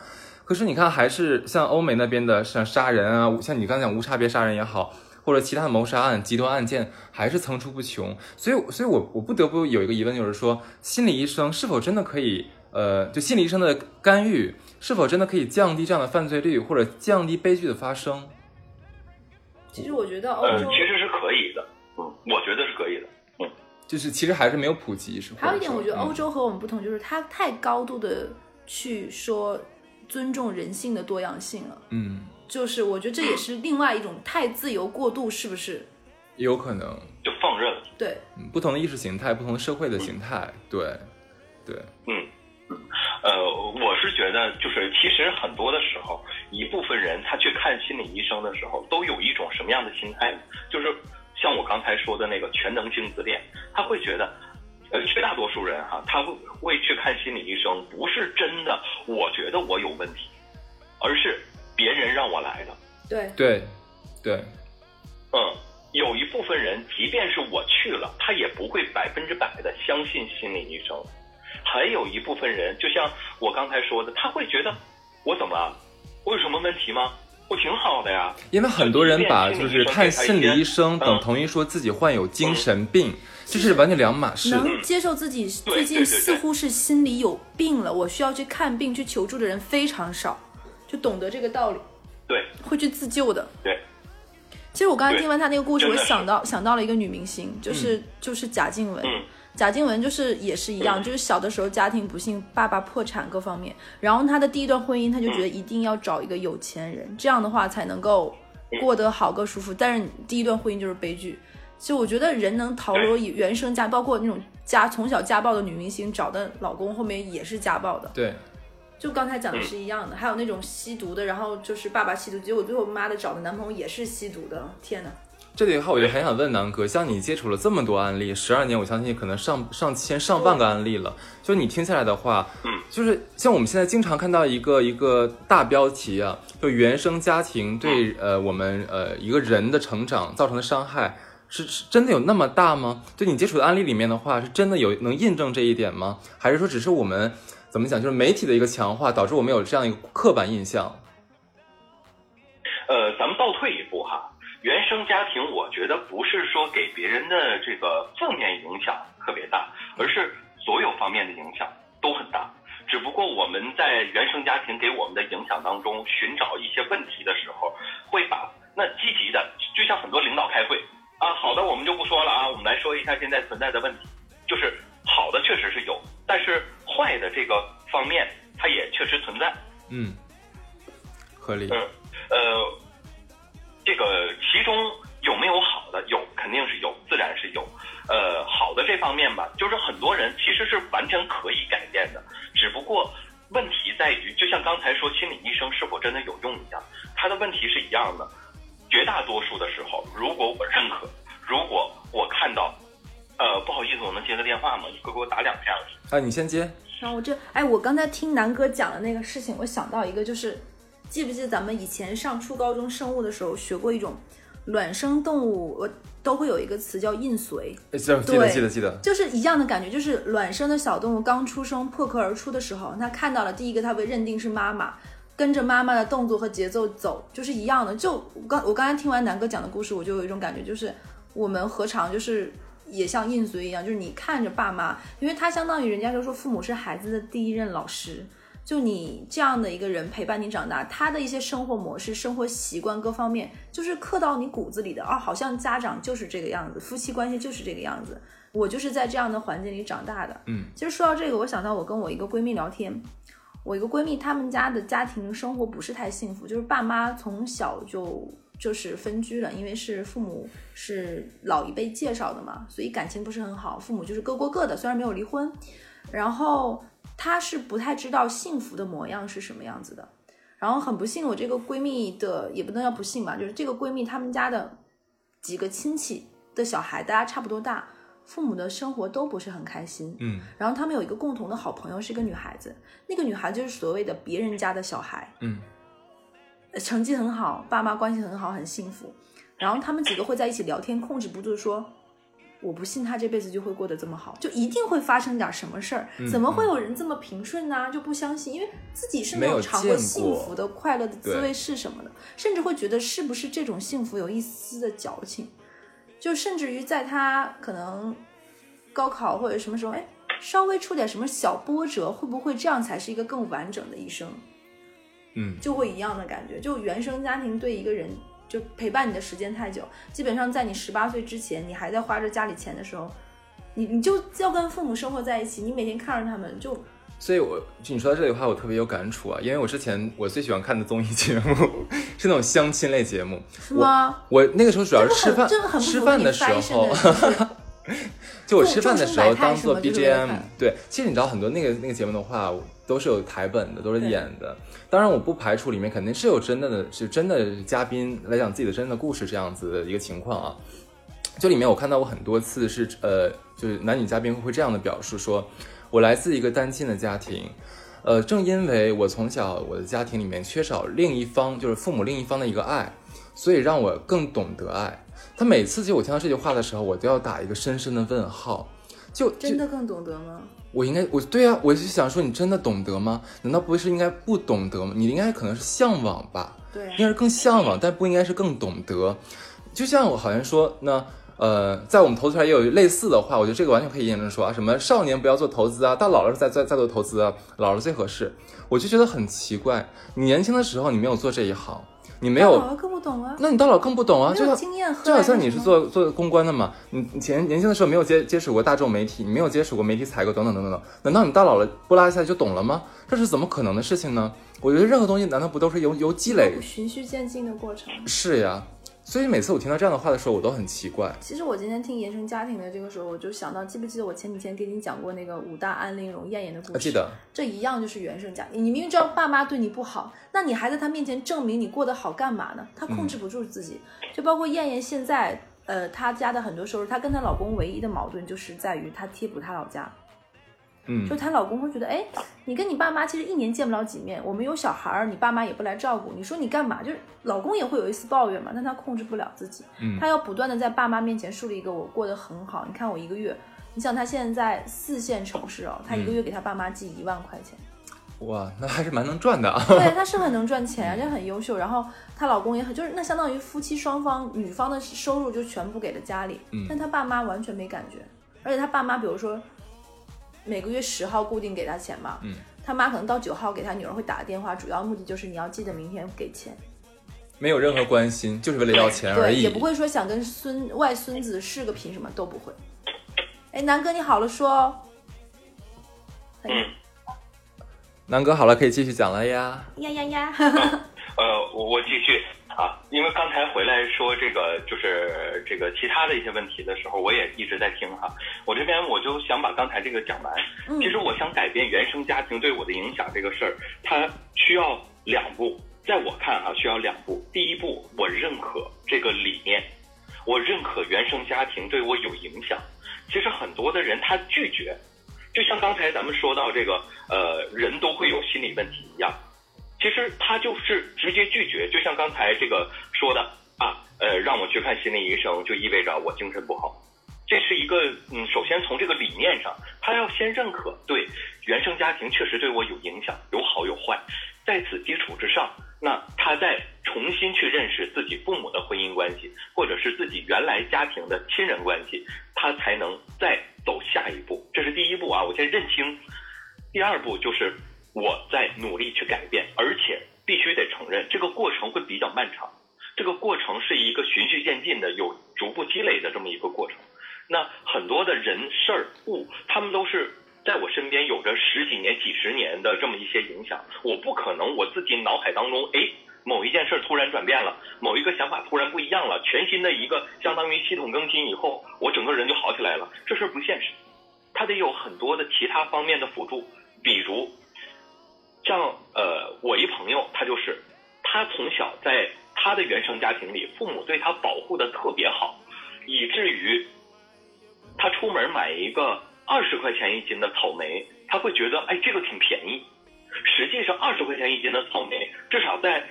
[SPEAKER 2] 可是你看，还是像欧美那边的，像杀人啊，像你刚才讲无差别杀人也好，或者其他的谋杀案、极端案件，还是层出不穷。所以，所以我我不得不有一个疑问，就是说，心理医生是否真的可以，呃，就心理医生的干预，是否真的可以降低这样的犯罪率，或者降低悲剧的发生？
[SPEAKER 1] 其实我觉得欧
[SPEAKER 3] 呃，
[SPEAKER 1] 洲
[SPEAKER 3] 其实是可以的，嗯，我觉得是可以的。
[SPEAKER 2] 嗯就是其实还是没有普及，是吧？
[SPEAKER 1] 还有一点，我觉得欧洲和我们不同，就是它太高度的去说尊重人性的多样性了。
[SPEAKER 2] 嗯，
[SPEAKER 1] 就是我觉得这也是另外一种太自由过度，是不是？
[SPEAKER 2] 有可能，
[SPEAKER 3] 就放任了。
[SPEAKER 1] 对，
[SPEAKER 2] 嗯不同的意识形态，不同的社会的形态，对，对，
[SPEAKER 3] 嗯，嗯，呃，我是觉得，就是其实很多的时候，一部分人他去看心理医生的时候，都有一种什么样的心态呢？就是像我刚才说的那个全能性自恋，他会觉得，呃，绝大多数人哈，他会会去看心理医生，不是真的我觉得我有问题，而是别人让我来的。
[SPEAKER 1] 对，
[SPEAKER 2] 对，对，
[SPEAKER 3] 嗯，有一部分人，即便是我去了，他也不会百分之百的相信心理医生。还有一部分人，就像我刚才说的，他会觉得我怎么了？我有什么问题吗？我挺好的呀。
[SPEAKER 2] 因为很多人把就是看心理医生等
[SPEAKER 3] 嗯
[SPEAKER 2] 同于说自己患有精神病，这是完全两码事。
[SPEAKER 1] 能接受自己最近似乎是心里有病了，我需要去看病去求助的人非常少，就懂得这个道理，
[SPEAKER 3] 对
[SPEAKER 1] 会去自救的。
[SPEAKER 3] 对，
[SPEAKER 1] 其实我刚才听完他那个故事，我想到想到了一个女明星，就是、就是贾静雯。
[SPEAKER 3] 嗯
[SPEAKER 1] 贾静雯就是也是一样，
[SPEAKER 3] 嗯
[SPEAKER 1] 就是小的时候家庭不幸，爸爸破产各方面，然后她的第一段婚姻，她就觉得一定要找一个有钱人，这样的话才能够过得好个舒服。但是第一段婚姻就是悲剧。其实我觉得人能逃脱原生家，包括那种家从小家暴的女明星，找的老公后面也是家暴的。
[SPEAKER 2] 对，
[SPEAKER 1] 就刚才讲的是一样的，还有那种吸毒的，然后就是爸爸吸毒，结果最后妈的找的男朋友也是吸毒的，天哪！
[SPEAKER 2] 这里的话，我就很想问南哥，像你接触了这么多案例，十二年，我相信可能上上千上万个案例了。就你听下来的话，
[SPEAKER 3] 嗯，
[SPEAKER 2] 就是像我们现在经常看到一个一个大标题啊，就原生家庭对呃我们呃一个人的成长造成的伤害。是是真的有那么大吗？对你接触的案例里面的话，是真的有能印证这一点吗？还是说只是我们怎么讲，就是媒体的一个强化，导致我们有这样一个刻板印象。
[SPEAKER 3] 呃，咱们倒退一步哈，原生家庭，我觉得不是说给别人的这个负面影响特别大，而是所有方面的影响都很大。只不过我们在原生家庭给我们的影响当中寻找一些问题的时候，会把那积极的，就像很多领导开会啊，好的我们就不说了啊，我们来说一下现在存在的问题，就是好的确实是有，但是坏的这个方面它也确实存在。
[SPEAKER 2] 嗯，合理。
[SPEAKER 3] 嗯，呃，这个其中有没有好的？有，肯定是有，自然是有。呃，好的这方面吧，就是很多人其实是完全可以改变的，只不过问题在于，就像刚才说心理医生是否真的有用一样，他的问题是一样的。绝大多数的时候，如果我认可，如果我看到，呃，不好意思，我能接个电话吗？你快给我打两下。
[SPEAKER 2] 啊，你先接。
[SPEAKER 1] 然后我这，哎，我刚才听南哥讲的那个事情，我想到一个，就是记不记得咱们以前上初高中生物的时候学过一种卵生动物，我。都会有一个词叫印随，
[SPEAKER 2] 记得记得记得，
[SPEAKER 1] 就是一样的感觉，就是卵生的小动物刚出生破壳而出的时候，它看到了第一个，它会认定是妈妈，跟着妈妈的动作和节奏走，就是一样的。就我刚我刚才听完南哥讲的故事，我就有一种感觉，就是我们何尝就是也像印随一样，就是你看着爸妈，因为他相当于人家就说父母是孩子的第一任老师。就你这样的一个人陪伴你长大，他的一些生活模式、生活习惯各方面，就是刻到你骨子里的啊，好像家长就是这个样子，夫妻关系就是这个样子。我就是在这样的环境里长大的。
[SPEAKER 2] 嗯，
[SPEAKER 1] 其实说到这个，我想到我跟我一个闺蜜聊天，我一个闺蜜她们家的家庭生活不是太幸福，就是爸妈从小就就是分居了，因为是父母是老一辈介绍的嘛，所以感情不是很好，父母就是各过各的，虽然没有离婚，然后。她是不太知道幸福的模样是什么样子的，然后很不幸，我这个闺蜜的也不能叫不幸吧，就是这个闺蜜她们家的几个亲戚的小孩，大家差不多大，父母的生活都不是很开心，
[SPEAKER 2] 嗯，
[SPEAKER 1] 然后他们有一个共同的好朋友是一个女孩子，那个女孩就是所谓的别人家的小孩，
[SPEAKER 2] 嗯，
[SPEAKER 1] 成绩很好，爸妈关系很好，很幸福，然后他们几个会在一起聊天，控制不住说。我不信他这辈子就会过得这么好，就一定会发生点什么事儿。怎么会有人这么平顺呢？就不相信，因为自己是没有尝过幸福的快乐的滋味是什么的，甚至会觉得是不是这种幸福有一丝的矫情。就甚至于在他可能高考或者什么时候，哎，稍微出点什么小波折，会不会这样才是一个更完整的一生？
[SPEAKER 2] 嗯，
[SPEAKER 1] 就会一样的感觉。就原生家庭对一个人。就陪伴你的时间太久，基本上在你十八岁之前，你还在花着家里钱的时候，你你就要跟父母生活在一起，你每天看着他们就。
[SPEAKER 2] 所以，我就你说到这里的话，我特别有感触啊，因为我之前我最喜欢看的综艺节目 是那种相亲类节目，
[SPEAKER 1] 是吗？
[SPEAKER 2] 我那个时候主要是吃饭，吃饭的时候，就我吃饭的时候当做 BGM。对，其实你知道很多那个那个节目的话。都是有台本的，都是演的。当然，我不排除里面肯定是有真的的，是真的嘉宾来讲自己的真的故事这样子的一个情况啊。就里面我看到过很多次是，呃，就是男女嘉宾会这样的表述：说我来自一个单亲的家庭，呃，正因为我从小我的家庭里面缺少另一方，就是父母另一方的一个爱，所以让我更懂得爱。他每次就我听到这句话的时候，我都要打一个深深的问号。就
[SPEAKER 1] 真的更懂得吗？
[SPEAKER 2] 我应该，我对啊，我就想说，你真的懂得吗？难道不是应该不懂得吗？你应该可能是向往吧？
[SPEAKER 1] 对，
[SPEAKER 2] 应该是更向往，但不应该是更懂得。就像我好像说，那呃，在我们投资圈也有类似的话，我觉得这个完全可以验证说啊，什么少年不要做投资啊，到老了再再再做投资啊，老了最合适。我就觉得很奇怪，你年轻的时候你没有做这一行。你没有，
[SPEAKER 1] 更不懂啊。
[SPEAKER 2] 那你到老更不懂啊，就
[SPEAKER 1] 经验
[SPEAKER 2] 就好像你是做做公关的嘛，你以前年轻的时候没有接接触过大众媒体，你没有接触过媒体采购等等等等等，难道你到老了不拉一下就懂了吗？这是怎么可能的事情呢？我觉得任何东西难道不都是由由积累、
[SPEAKER 1] 循序渐进的过程？
[SPEAKER 2] 是呀。所以每次我听到这样的话的时候，我都很奇怪。
[SPEAKER 1] 其实我今天听原生家庭的这个时候，我就想到，记不记得我前几天给你讲过那个武大安陵容艳艳的故事？
[SPEAKER 2] 记得。
[SPEAKER 1] 这一样就是原生家庭。你明明知道爸妈对你不好，那你还在他面前证明你过得好干嘛呢？她控制不住自己。就包括艳艳现在，呃，她家的很多收入，她跟她老公唯一的矛盾就是在于她贴补她老家。
[SPEAKER 2] 嗯，
[SPEAKER 1] 就她老公会觉得，哎，你跟你爸妈其实一年见不了几面，我们有小孩儿，你爸妈也不来照顾，你说你干嘛？就是老公也会有一丝抱怨嘛，但他控制不了自己，
[SPEAKER 2] 嗯，
[SPEAKER 1] 他要不断的在爸妈面前树立一个我过得很好，你看我一个月，你想他现在在四线城市哦，他一个月给他爸妈寄一万块钱。
[SPEAKER 2] 哇，那还是蛮能赚的啊。
[SPEAKER 1] 对，他是很能赚钱，而且很优秀。然后她老公也很，就是那相当于夫妻双方女方的收入就全部给了家里，
[SPEAKER 2] 嗯
[SPEAKER 1] 但她爸妈完全没感觉。而且她爸妈，比如说每个月十号固定给他钱嘛，
[SPEAKER 2] 嗯，
[SPEAKER 1] 他妈可能到九号给他女儿会打个电话，主要目的就是你要记得明天给钱，
[SPEAKER 2] 没有任何关心，就是为了要钱而
[SPEAKER 1] 对，
[SPEAKER 2] 已。
[SPEAKER 1] 也不会说想跟孙外孙子视个频什么都不会。哎，南哥你好了说
[SPEAKER 3] 嗯，
[SPEAKER 2] 南哥好了，可以继续讲了呀。
[SPEAKER 1] 呀呀呀！
[SPEAKER 3] 呃，我我继续啊，因为刚才回来说这个就是这个其他的一些问题的时候，我也一直在听哈。我这边我就想把刚才这个讲完。
[SPEAKER 1] 嗯
[SPEAKER 3] 其实我想改变原生家庭对我的影响这个事儿，它需要两步，在我看啊，需要两步。第一步，我认可这个理念，我认可原生家庭对我有影响。其实很多的人他拒绝，就像刚才咱们说到这个，呃，人都会有心理问题一样。其实他就是直接拒绝，就像刚才这个说的啊，呃，让我去看心理医生，就意味着我精神不好。这是一个，嗯，首先从这个理念上，他要先认可，对原生家庭确实对我有影响，有好有坏。在此基础之上，那他再重新去认识自己父母的婚姻关系，或者是自己原来家庭的亲人关系，他才能再走下一步。这是第一步啊，我先认清。第二步就是我在努力去改变，而且必须得承认，这个过程会比较漫长。这个过程是一个循序渐进的，有逐步积累的这么一个过程。那很多的人事儿物，他们都是在我身边有着十几年、几十年的这么一些影响。我不可能我自己脑海当中，哎，某一件事突然转变了，某一个想法突然不一样了，全新的一个相当于系统更新以后，我整个人就好起来了，这事儿不现实。它得有很多的其他方面的辅助，比如像呃，我一朋友，他就是他从小在他的原生家庭里，父母对他保护的特别好，以至于他出门买一个二十块钱一斤的草莓，他会觉得哎这个挺便宜。实际上二十块钱一斤的草莓，至少在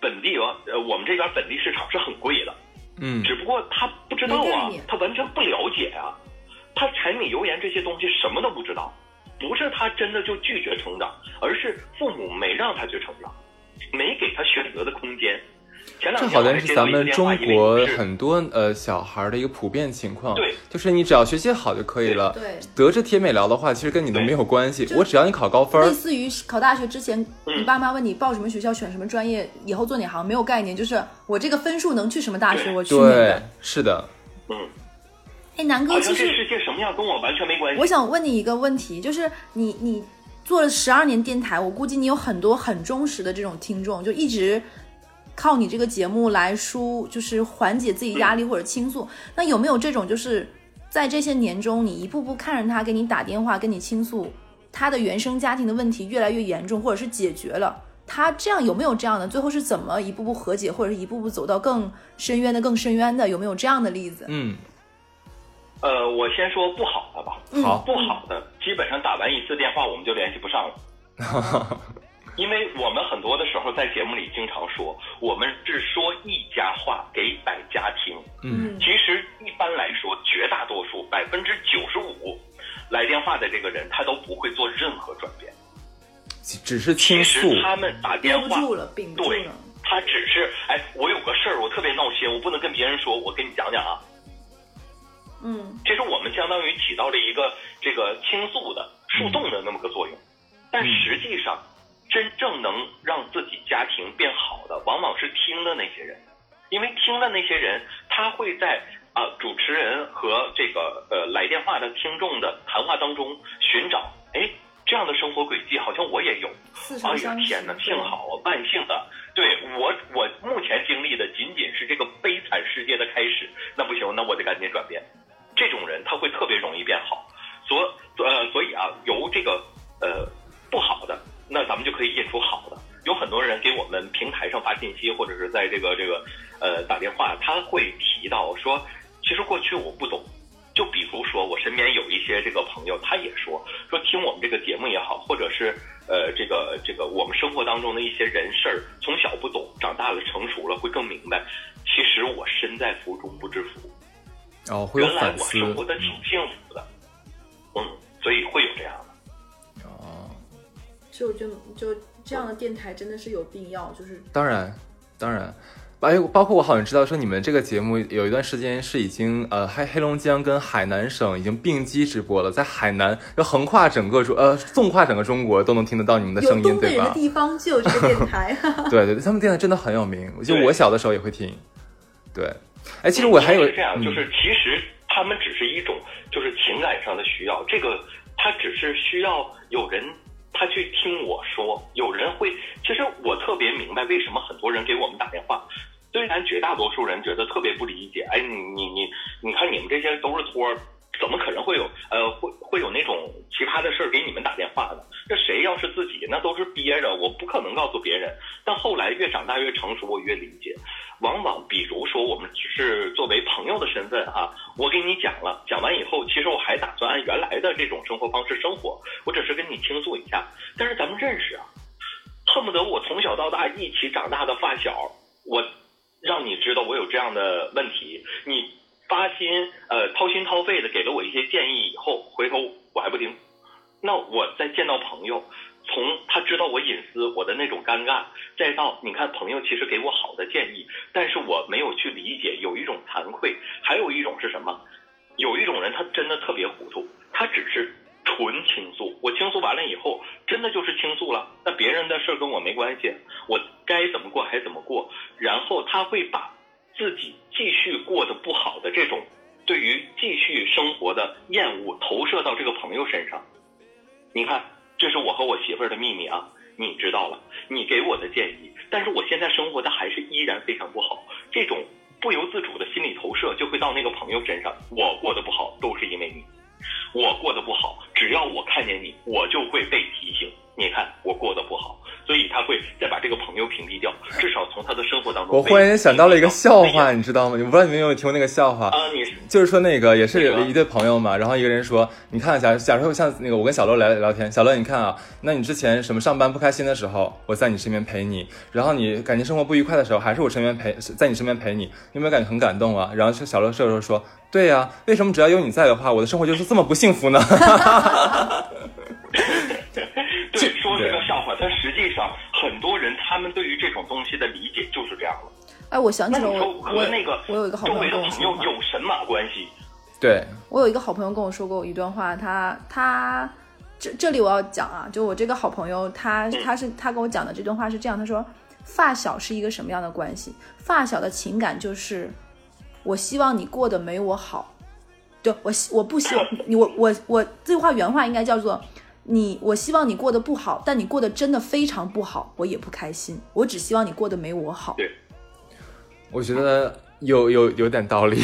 [SPEAKER 3] 本地哦，呃我们这边本地市场是很贵的。
[SPEAKER 2] 嗯，
[SPEAKER 3] 只不过他不知道啊他完全不了解啊，他柴米油盐这些东西什么都不知道，不是他真的就拒绝成长，而是父母没让他去成长，没给他选择的空间。前两
[SPEAKER 2] 这好像是咱们中国很多呃小孩的一个普遍情况，
[SPEAKER 3] 对，
[SPEAKER 2] 就是你只要学习好就可以了。
[SPEAKER 1] 对，
[SPEAKER 2] 德智体美劳的话，其实跟你都没有关系，我只要你考高分儿
[SPEAKER 1] 类，似于考大学之前，
[SPEAKER 3] 嗯
[SPEAKER 1] 你爸妈问你报什么学校、选什么专业、以后做哪行，没有概念，就是我这个分数能去什么大学，我去哪
[SPEAKER 2] 对。，是的，
[SPEAKER 3] 嗯，
[SPEAKER 1] 哎，南哥，其实
[SPEAKER 3] 像这世界什么样跟我完全没关系。
[SPEAKER 1] 我想问你一个问题，就是你你做了十二年电台，我估计你有很多很忠实的这种听众，就一直靠你这个节目来抒，就是缓解自己压力或者倾诉。那有没有这种，就是在这些年中，你一步步看着他给你打电话，跟你倾诉他的原生家庭的问题越来越严重，或者是解决了？他这样有没有这样的？最后是怎么一步步和解，或者是一步步走到更深渊的、更深渊的？有没有这样的例子？
[SPEAKER 2] 嗯，
[SPEAKER 3] 呃，我先说不好的吧。
[SPEAKER 1] 嗯
[SPEAKER 2] 好，
[SPEAKER 3] 不好的，基本上打完一次电话我们就联系不上了。因为我们很多的时候在节目里经常说，我们是说一家话给百家听。
[SPEAKER 2] 嗯，
[SPEAKER 3] 其实一般来说，绝大多数百分之九十五来电话的这个人，他都不会做任何转变。
[SPEAKER 2] 只是倾
[SPEAKER 3] 其实，他们打电话，
[SPEAKER 1] 住了，屏不住
[SPEAKER 3] 对。他只是哎，我有个事儿，我特别闹心，我不能跟别人说，我跟你讲讲啊。
[SPEAKER 1] 嗯
[SPEAKER 3] 其实我们相当于起到了一个这个倾诉的、树洞的那么个作用，但实际上，真正能让自己家庭变好的，往往是听的那些人，因为听的那些人，他会在啊、主持人和这个呃来电话的听众的谈话当中寻找，哎，这样的生活轨迹好像我也有，
[SPEAKER 1] 似
[SPEAKER 3] 哎呀。天哪，幸好啊，万幸的。对我，我目前经历的仅仅是这个悲惨世界的开始。那不行，那我得赶紧转变。这种人他会特别容易变好，所呃，所以啊，由这个呃不好的，那咱们就可以引出好的。有很多人给我们平台上发信息，或者是在这个这个呃打电话，他会提到说，其实过去我不懂。就比如说，我身边有一些这个朋友，他也说说听我们这个节目也好，或者是呃这个这个我们生活当中的一些人事儿，从小不懂，长大了成熟了会更明白。其实我身在福中不知福，
[SPEAKER 2] 哦，会有
[SPEAKER 3] 原来我的挺幸福的。所以会有这样
[SPEAKER 2] 的。哦，
[SPEAKER 1] 就就就这样的电台真的是有必要，就是
[SPEAKER 2] 当然，当然。哎，包括我好像知道说你们这个节目有一段时间是已经呃，黑黑龙江跟海南省已经并机直播了，在海南要横跨整个中呃，纵跨整个中国都能听得到你们的声音，对吧？有东
[SPEAKER 1] 北人的地方就有这个电台。
[SPEAKER 2] 对对，他们电台真的很有名，就我小的时候也会听。对，哎，其实我还有
[SPEAKER 3] 这样，就是其实他们只是一种就是情感上的需要，这个他只是需要有人。他去听我说，有人会，其实我特别明白为什么很多人给我们打电话，虽然绝大多数人觉得特别不理解，哎，你你你，你看你们这些都是托儿。怎么可能会有呃会会有那种奇葩的事儿给你们打电话呢？这谁要是自己那都是憋着，我不可能告诉别人。但后来越长大越成熟，我越理解。往往比如说我们只是作为朋友的身份哈，我给你讲了，讲完以后，其实我还打算按原来的这种生活方式生活，我只是跟你倾诉一下。但是咱们认识啊，恨不得我从小到大一起长大的发小，我让你知道我有这样的问题，你。发心，呃，掏心掏肺的给了我一些建议以后，回头我还不听，那我再见到朋友，从他知道我隐私，我的那种尴尬，再到你看朋友其实给我好的建议，但是我没有去理解，有一种惭愧，还有一种是什么？有一种人他真的特别糊涂，他只是纯倾诉，我倾诉完了以后，真的就是倾诉了，那别人的事跟我没关系，我该怎么过还怎么过，然后他会把。自己继续过得不好的这种，对于继续生活的厌恶投射到这个朋友身上，你看，这是我和我媳妇儿的秘密啊，你知道了，你给我的建议，但是我现在生活的还是依然非常不好，这种不由自主的心理投射就会到那个朋友身上，我过得不好都是因为你，我过得不好，只要我看见你，我就会被提醒，你看我过得不好。所以他会再把这个朋友屏蔽掉，至少从他的生活当中。
[SPEAKER 2] 我忽然间想到了一个笑话，你知道吗？我不知道你们有没有听过那个笑话
[SPEAKER 3] 啊？你
[SPEAKER 2] 就是说那个也是有一对朋友嘛，然后一个人说：“你看，假假如像那个我跟小乐聊聊天，小乐你看啊，那你之前什么上班不开心的时候，我在你身边陪你；然后你感情生活不愉快的时候，还是我身边陪，在你身边陪你，有没有感觉很感动啊？”然后小乐这时候说：“对呀，为什么只要有你在的话，我的生活就是这么不幸福呢？”
[SPEAKER 3] 上很多人他们对于这种东西的理解就是这样了。
[SPEAKER 1] 哎，我想起了我
[SPEAKER 3] 我那个
[SPEAKER 1] 我有一个好朋友跟我说
[SPEAKER 3] 有神马关系？
[SPEAKER 2] 对，
[SPEAKER 1] 我有一个好朋友跟我说过一段话，他他这这里我要讲啊，就我这个好朋友，他他是他跟我讲的这段话是这样，他说发小是一个什么样的关系？发小的情感就是我希望你过得没我好，对我希我不希望你我我我这句话原话应该叫做。你，我希望你过得不好，但你过得真的非常不好，我也不开心。我只希望你过得没我好。
[SPEAKER 3] 对，
[SPEAKER 2] 我觉得有有有点道理。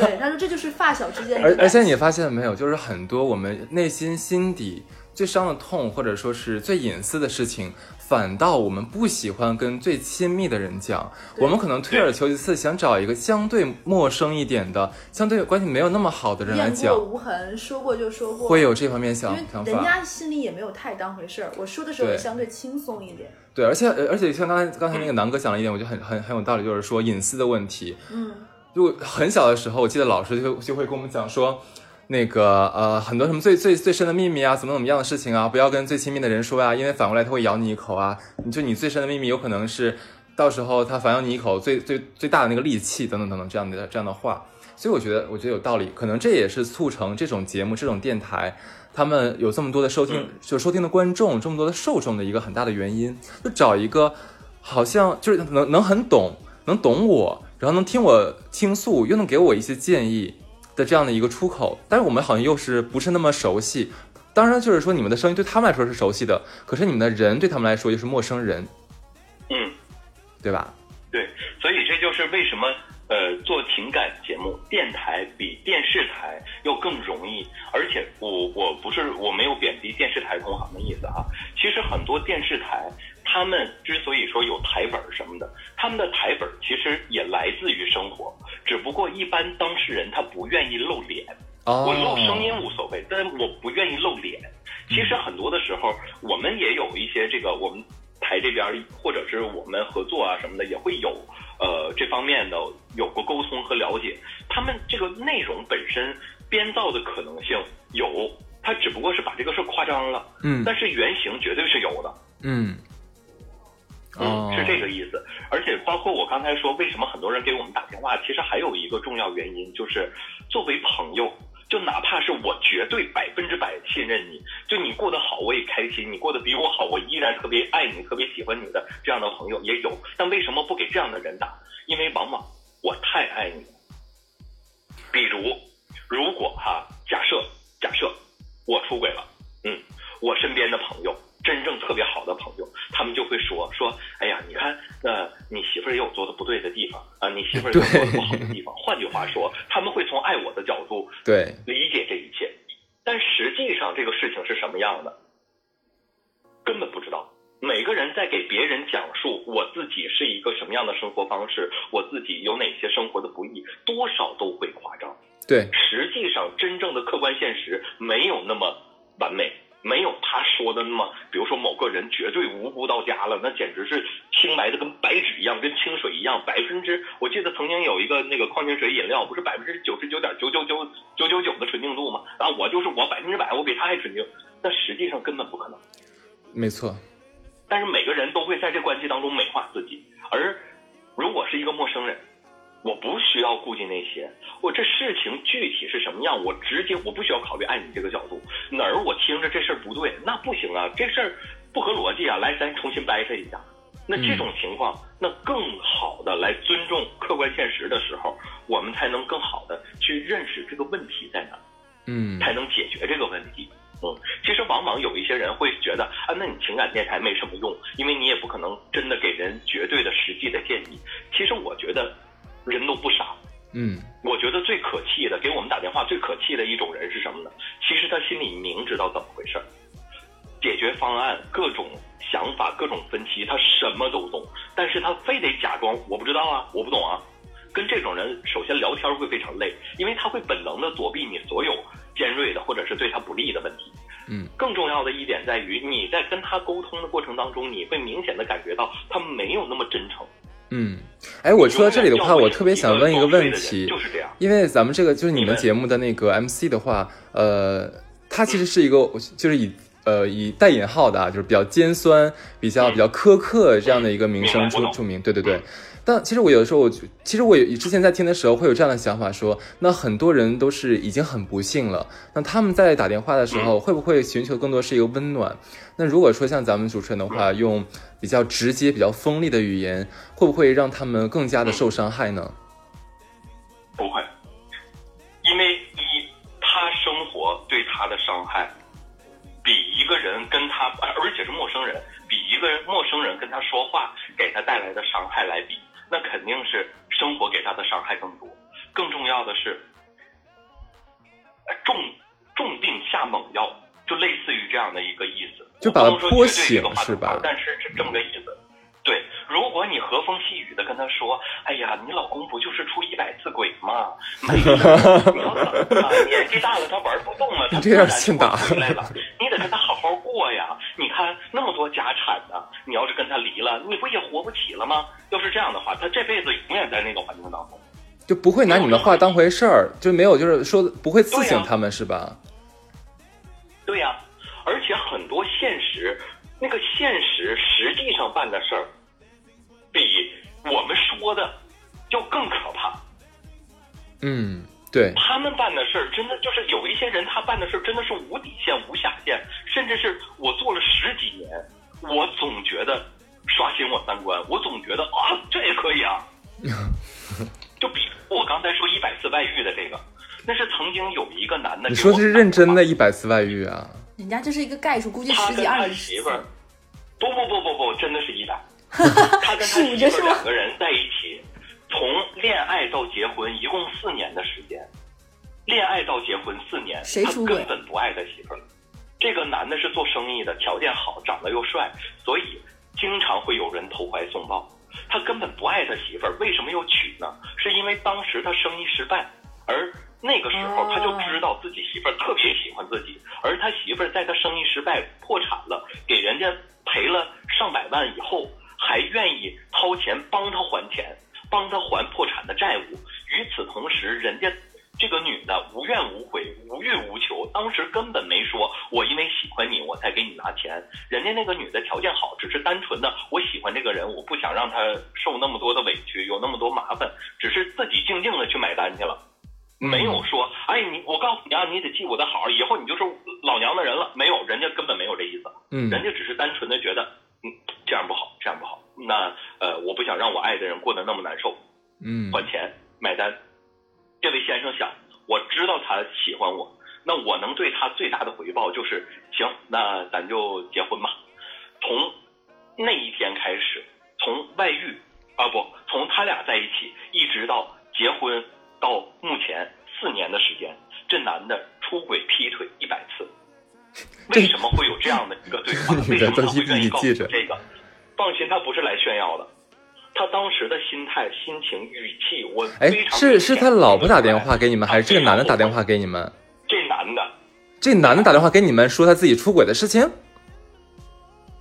[SPEAKER 1] 对，他说这就是发小之间。
[SPEAKER 2] 而而且你发现了没有，就是很多我们内心心底最伤的痛，或者说是最隐私的事情。反倒我们不喜欢跟最亲密的人讲，我们可能退而求其次，想找一个相对陌生一点的、相对关系没有那么好的人来讲。
[SPEAKER 1] 无痕，说过就说过，
[SPEAKER 2] 会有这方面想想
[SPEAKER 1] 法。人家心里也没有太当回事儿，我说的时候也相对轻松一点。
[SPEAKER 2] 对，而且而且像刚才刚才那个南哥讲了一点，我觉得很很很有道理，就是说隐私的问题。
[SPEAKER 1] 嗯，
[SPEAKER 2] 就很小的时候，我记得老师就就会跟我们讲说。那个呃，很多什么最最最深的秘密啊，怎么怎么样的事情啊，不要跟最亲密的人说呀，因为反过来他会咬你一口啊。你就你最深的秘密，有可能是到时候他反咬你一口最最最大的那个利器，等等等等这样的这样的话。所以我觉得我觉得有道理，可能这也是促成这种节目、这种电台，他们有这么多的收听，就收听的观众，这么多的受众的一个很大的原因，就找一个好像就是能能很懂，能懂我，然后能听我倾诉，又能给我一些建议。的这样的一个出口，但是我们好像又是不是那么熟悉。当然，就是说你们的声音对他们来说是熟悉的，可是你们的人对他们来说又是陌生人。
[SPEAKER 3] 嗯，
[SPEAKER 2] 对吧？
[SPEAKER 3] 对，所以这就是为什么呃做情感节目，电台比电视台又更容易。而且我我不是我没有贬低电视台同行的意思啊，其实很多电视台。他们之所以说有台本什么的，他们的台本其实也来自于生活，只不过一般当事人他不愿意露脸。我露声音无所谓，但我不愿意露脸。其实很多的时候，我们也有一些这个，我们台这边或者是我们合作啊什么的，也会有呃这方面的有过沟通和了解。他们这个内容本身编造的可能性有。他只不过是把这个事儿夸张了，
[SPEAKER 2] 嗯
[SPEAKER 3] 但是原型绝对是有的，
[SPEAKER 2] 嗯，哦
[SPEAKER 3] 嗯，是这个意思。而且包括我刚才说，为什么很多人给我们打电话，其实还有一个重要原因，就是作为朋友，就哪怕是我绝对百分之百信任你，就你过得好我也开心，你过得比我好，我依然特别爱你，特别喜欢你的这样的朋友也有。但为什么不给这样的人打？因为往往我太爱你了。比如，如果哈，假设假设我出轨了，嗯，我身边的朋友，真正特别好的朋友，他们就会说说，哎呀，你看，呃，你媳妇儿也有做的不对的地方啊，你媳妇儿也有做的不好的地方。换句话说，他们会从爱我的角度
[SPEAKER 2] 对，
[SPEAKER 3] 理解这一切，但实际上这个事情是什么样的，根本不知道。每个人在给别人讲述我自己是一个什么样的生活方式，我自己有哪些生活的不易，多少都会夸张。
[SPEAKER 2] 对，
[SPEAKER 3] 实际上，真正的客观现实没有那么完美，没有他说的那么，比如说某个人绝对无辜到家了，那简直是清白的跟白纸一样，跟清水一样，百分之，我记得曾经有一个那个矿泉水饮料，不是百分之九十九点九九九九九九的纯净度吗？啊，我就是我百分之百，我比他还纯净，那实际上根本不可能。
[SPEAKER 2] 没错，
[SPEAKER 3] 但是每个人都会在这关系当中美化自己，而如果是一个陌生人，我不需要顾及那些，我这事情具体是什么样，我直接我不需要考虑爱你这个角度，哪儿我听着这事儿不对，那不行啊，这事儿不合逻辑啊，来咱重新掰扯一下。那这种情况，那更好的来尊重客观现实的时候，我们才能更好的去认识这个问题在哪儿。
[SPEAKER 2] 嗯
[SPEAKER 3] 才能解决这个问题。嗯，其实往往有一些人会觉得啊，那你情感电台没什么用，因为你也不可能真的给人绝对的实际的建议。其实我觉得人都不傻，
[SPEAKER 2] 嗯
[SPEAKER 3] 我觉得最可气的，给我们打电话最可气的一种人是什么呢？其实他心里明知道怎么回事儿，解决方案、各种想法、各种分析，他什么都懂，但是他非得假装我不知道啊，我不懂啊。跟这种人，首先聊天会非常累，因为他会本能的躲避你所有尖锐的或者是对他不利的问题。
[SPEAKER 2] 嗯，
[SPEAKER 3] 更重要的一点在于，你在跟他沟通的过程当中，你会明显的感觉到他没有那么真诚。
[SPEAKER 2] 嗯，哎，我说到这里的话，我特别想问一个问题，
[SPEAKER 3] 就是这样。
[SPEAKER 2] 因为咱们这个就是你们节目的那个 MC 的话，呃，他其实是一个就是以呃以带引号的啊，就是比较尖酸、比较比较苛刻这样的一个名声
[SPEAKER 3] 明白我懂
[SPEAKER 2] 出出名。对对对。但其实我有的时候，我其实我之前在听的时候会有这样的想法说，那很多人都是已经很不幸了，那他们在打电话的时候会不会寻求更多是一个温暖？那如果说像咱们主持人的话，用比较直接、比较锋利的语言，会不会让他们更加的受伤害呢？
[SPEAKER 3] 不会，因为一他生活对他的伤害，比一个人跟他，而且是陌生人，比一个人陌生人跟他说话给他带来的伤害来比，那肯定是生活给他的伤害更多。更重要的是，呃重重病下猛药，就类似于这样的一个意思。
[SPEAKER 2] 就把他泼醒是吧
[SPEAKER 3] 但是是这么个意思。对，如果你和风细雨的跟他说：“哎呀，你老公不就是出一百次轨吗？没事，你要怎么？年纪大了他玩不动了，他
[SPEAKER 2] 你 这样
[SPEAKER 3] 自然就
[SPEAKER 2] 打
[SPEAKER 3] 回来了。你得跟他好好过呀！你看那么多家产呢，你要是跟他离了，你不也活不起了吗？要是这样的话，他这辈子永远在那个环境当中。
[SPEAKER 2] 就不会拿你们的话当回事儿，就没有就是说不会刺醒他们是吧？
[SPEAKER 3] 对呀、而且很多现实，那个现实实际上办的事儿，比我们说的就更可怕。
[SPEAKER 2] 嗯，对，
[SPEAKER 3] 他们办的事儿，真的就是有一些人，他办的事儿真的是无底线、无下限，甚至是我做了十几年，我总觉得刷新我三观，我总觉得啊，这也可以啊。就比我刚才说一百次外遇的这个，那是曾经有一个男的，
[SPEAKER 2] 你说的是认真的，一百次外遇啊？
[SPEAKER 1] 人家这是一个概数，估计十几二十
[SPEAKER 3] 媳妇。儿，不不不不不，真的是一百。他跟他媳妇两个人在一起，从恋爱到结婚一共四年的时间，恋爱到结婚四年，他根本不爱他媳妇儿。这个男的是做生意的，条件好，长得又帅，所以经常会有人投怀送抱。他根本不爱他媳妇儿，为什么又娶呢？是因为当时他生意失败，而那个时候他就知道自己媳妇儿特别喜欢自己，而他媳妇儿在他生意失败破产了，给人家赔了上百万以后，还愿意掏钱帮他还钱，帮他还破产的债务。与此同时，人家这个女的无怨无悔、无欲无求，当时根本没说我因为喜欢你我才给你拿钱。人家那个女的条件好，只是单纯的我喜欢这个人，我不想让他受那么多的委屈，有那么多麻烦，只是自己静静的去买单去了，没有说哎你我告诉你啊，你得记我的好，以后你就是老娘的人了。没有，人家根本没有这意思，
[SPEAKER 2] 嗯
[SPEAKER 3] 人家只是单纯的觉得嗯这样不好，这样不好。那呃我不想让我爱的人过得那么难受，
[SPEAKER 2] 嗯
[SPEAKER 3] 还钱买单。这位先生想，我知道他喜欢我，那我能对他最大的回报就是，行，那咱就结婚吧。从那一天开始，从外遇啊不，从他俩在一起一直到结婚到目前四年的时间，这男的出轨劈腿一百次。为什么会有这样的一个对话？为什么他会愿意
[SPEAKER 2] 着
[SPEAKER 3] 这个？放心，他不是来炫耀的。他当时的心态、心情、语气，我
[SPEAKER 2] 哎是是他老婆打电话给你们，还是这个男的打电话给你们？
[SPEAKER 3] 这男的，
[SPEAKER 2] 这男的打电话给你们说他自己出轨的事情？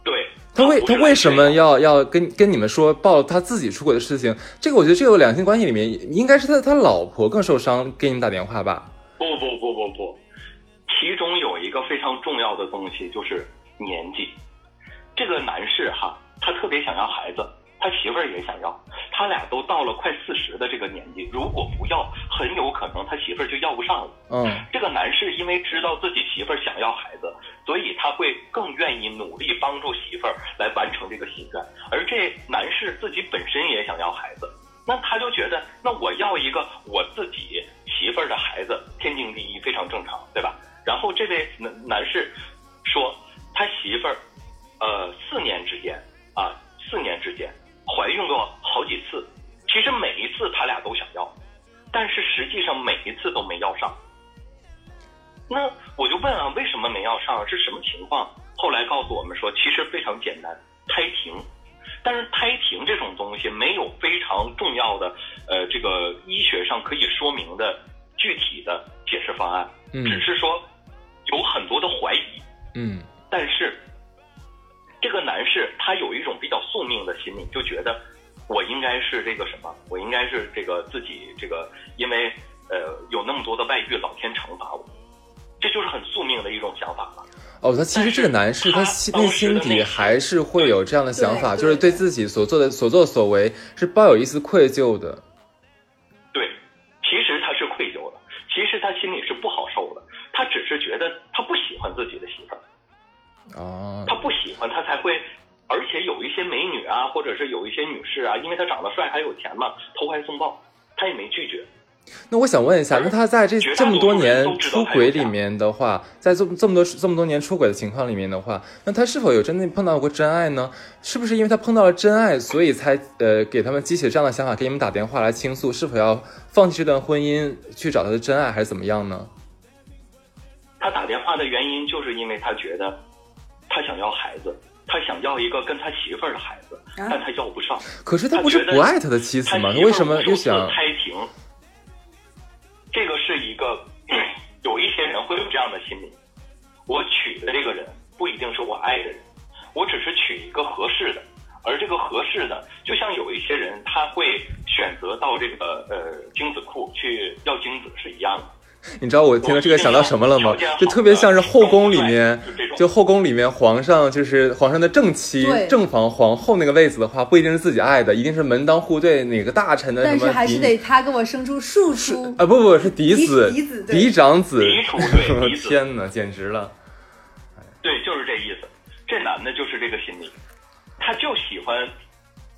[SPEAKER 3] 对
[SPEAKER 2] 他为他为什么要要跟跟你们说报他自己出轨的事情？这个我觉得这个两性关系里面应该是他他老婆更受伤，给你们打电话吧？
[SPEAKER 3] 不不不不不，其中有一个非常重要的东西就是年纪。这个男士哈，他特别想要孩子，他媳妇儿也想要，他俩都到了快四十的这个年纪，如果不要，很有可能他媳妇儿就要不上了。
[SPEAKER 2] 嗯
[SPEAKER 3] 这个男士因为知道自己媳妇儿想要孩子，所以他会更愿意努力帮助媳妇儿来完成这个心愿。而这男士自己本身也想要孩子，那他就觉得，那我要一个我自己媳妇儿的孩子，天经地义，非常正常，对吧？然后这位男男士说，他媳妇儿，呃，四年之间啊，四年之间怀孕过好几次，其实每一次他俩都想要，但是实际上每一次都没要上。那我就问啊，为什么没要上？是什么情况？后来告诉我们说，其实非常简单，胎停。但是胎停这种东西没有非常重要的，呃，这个医学上可以说明的具体的解释方案，
[SPEAKER 2] 嗯
[SPEAKER 3] 只是说有很多的怀疑。
[SPEAKER 2] 嗯
[SPEAKER 3] 但是这个男士他有一种比较宿命的心理，就觉得我应该是这个什么，我应该是这个自己这个，因为呃有那么多的外遇，老天惩罚我，这就是很宿命的一种想法了。
[SPEAKER 2] 哦，他其实这个男士他内心底还是会有这样的想法，就是对
[SPEAKER 1] 对
[SPEAKER 2] 自己所做的所作所为是抱有一丝愧疚的。
[SPEAKER 3] 对，其实他是愧疚的，其实他心里是不好受的，他只是觉得他不喜欢自己的媳妇儿。
[SPEAKER 2] 哦
[SPEAKER 3] 他不喜欢，他才会，而且有一些美女啊，或者是有一些女士啊，因为他长得帅还有钱嘛，投怀送抱，他也没拒绝。
[SPEAKER 2] 那我想问一下，那他在这这么多年出轨里面的话，在这么这么多这么多年出轨的情况里面的话，那他是否有真的碰到过真爱呢？是不是因为他碰到了真爱，所以才呃给他们激起这样的想法，给你们打电话来倾诉，是否要放弃这段婚姻去找他的真爱，还是怎么样呢？
[SPEAKER 3] 他打电话的原因就是因为他觉得他想要孩子，他想要一个跟他媳妇儿的孩子，
[SPEAKER 1] 啊
[SPEAKER 3] 但他要不上。
[SPEAKER 2] 可是他不是不爱他的妻子吗？
[SPEAKER 3] 他
[SPEAKER 2] 为什么又想？
[SPEAKER 3] 胎停？这个是一个有一些人会有这样的心理，我娶的这个人不一定是我爱的人，我只是娶一个合适的，而这个合适的，就像有一些人他会选择到这个呃精子库去要精子是一样的。
[SPEAKER 2] 你知道我听到这个想到什么了吗？就特别像是后宫里面
[SPEAKER 3] 就
[SPEAKER 2] 后宫里面皇上就是皇上的正妻正房皇后那个位子的话，不一定是自己爱的，一定是门当户对哪个大臣的什么
[SPEAKER 1] 但是还是得他给我生出庶出。
[SPEAKER 2] 啊不不是嫡子
[SPEAKER 1] 嫡子
[SPEAKER 2] 嫡长子
[SPEAKER 3] 嫡出对
[SPEAKER 2] 天哪，简直了！
[SPEAKER 3] 对，就是这意思。这男的就是这个心理，他就喜欢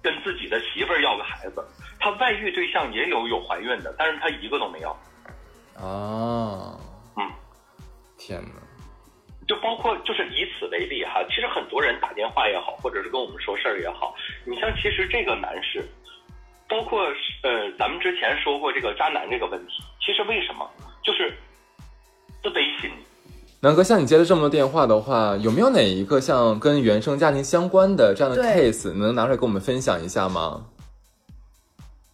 [SPEAKER 3] 跟自己的媳妇儿要个孩子。他外遇对象也有有怀孕的，但是他一个都没要。
[SPEAKER 2] 啊，
[SPEAKER 3] 嗯，
[SPEAKER 2] 天哪！
[SPEAKER 3] 就包括就是以此为例哈，其实很多人打电话也好，或者是跟我们说事儿也好，你像其实这个男士，包括呃咱们之前说过这个渣男这个问题，其实为什么就是自卑心理。
[SPEAKER 2] 南哥，像你接了这么多电话的话，有没有哪一个像跟原生家庭相关的这样的 case，能拿出来跟我们分享一下吗？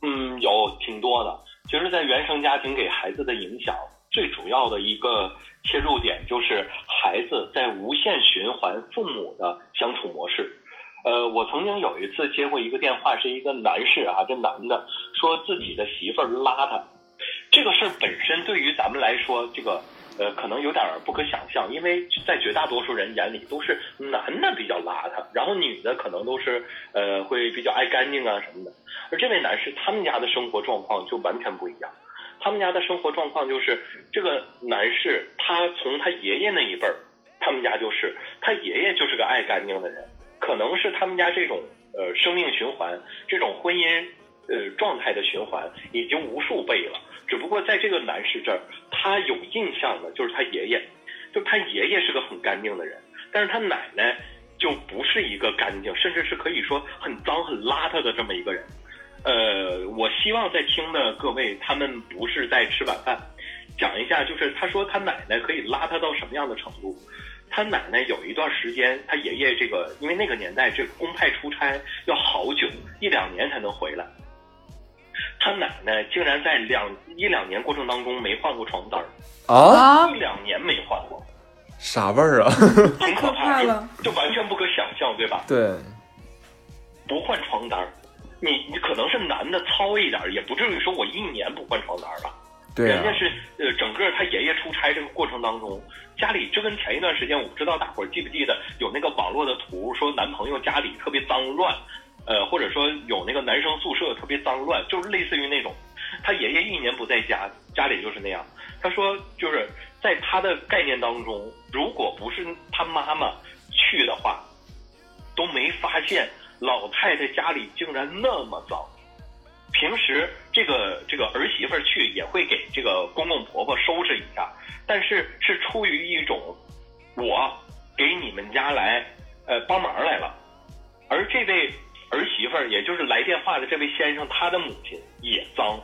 [SPEAKER 3] 嗯，有挺多的。其实，在原生家庭给孩子的影响，最主要的一个切入点就是孩子在无限循环父母的相处模式。呃，我曾经有一次接过一个电话，是一个男士啊，这男的说自己的媳妇儿邋遢，这个事儿本身对于咱们来说，这个呃可能有点不可想象，因为在绝大多数人眼里都是男的比较邋遢，然后女的可能都是呃会比较爱干净啊什么的。而这位男士他们家的生活状况就完全不一样，他们家的生活状况就是这个男士他从他爷爷那一辈儿，他们家就是他爷爷就是个爱干净的人，可能是他们家这种呃生命循环这种婚姻呃状态的循环已经无数倍了。只不过在这个男士这儿，他有印象的就是他爷爷，就他爷爷是个很干净的人，但是他奶奶就不是一个干净，甚至是可以说很脏很邋遢的这么一个人。呃，我希望在听的各位，他们不是在吃晚饭，讲一下，就是他说他奶奶可以邋遢到什么样的程度。他奶奶有一段时间，他爷爷这个，因为那个年代这个公派出差要好久，一两年才能回来。他奶奶竟然在两一两年过程当中没换过床单儿
[SPEAKER 2] 啊，
[SPEAKER 3] 一两年没换过，
[SPEAKER 2] 啥味儿啊？
[SPEAKER 3] 挺可怕
[SPEAKER 1] 了，
[SPEAKER 3] 就完全不可想象，对吧？
[SPEAKER 2] 对，
[SPEAKER 3] 不换床单儿，你你可能是男的糙一点，也不至于说我一年不换床单儿吧？
[SPEAKER 2] 对
[SPEAKER 3] 人家是呃，整个他爷爷出差这个过程当中，家里就跟前一段时间，我不知道大伙儿记不记得有那个网络的图，说男朋友家里特别脏乱。呃，或者说有那个男生宿舍特别脏乱，就是类似于那种，他爷爷一年不在家，家里就是那样。他说，就是在他的概念当中，如果不是他妈妈去的话，都没发现老太太家里竟然那么脏。平时这个这个儿媳妇去也会给这个公公婆婆收拾一下，但是是出于一种我给你们家来呃帮忙来了，而这位。儿媳妇儿，也就是来电话的这位先生，他的母亲也脏。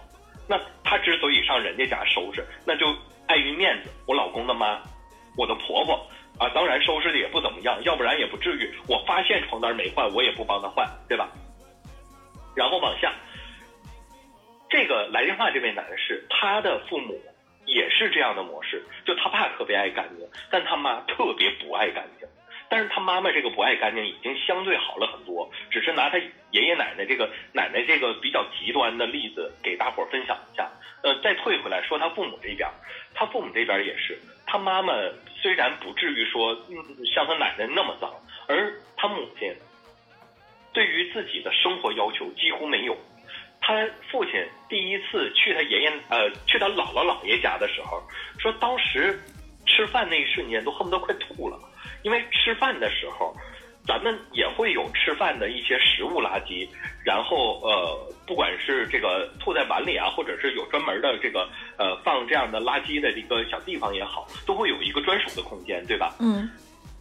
[SPEAKER 3] 那他之所以上人家家收拾，那就碍于面子。我老公的妈，我的婆婆啊，当然收拾的也不怎么样，要不然也不至于。我发现床单没换，我也不帮他换，对吧？然后往下，这个来电话这位男士，他的父母也是这样的模式，就他爸特别爱干净，但他妈特别不爱干净。但是他妈妈这个不爱干净已经相对好了很多，只是拿他爷爷奶奶这个奶奶这个比较极端的例子给大伙儿分享一下。呃，再退回来说他父母这边，他父母这边也是，他妈妈虽然不至于说像他奶奶那么脏，而他母亲对于自己的生活要求几乎没有。他父亲第一次去他爷爷呃去他姥姥姥爷家的时候，说当时吃饭那一瞬间都恨不得快吐了。因为吃饭的时候，咱们也会有吃饭的一些食物垃圾，然后呃，不管是这个吐在碗里啊，或者是有专门的这个呃放这样的垃圾的一个小地方也好，都会有一个专属的空间，对吧？
[SPEAKER 1] 嗯。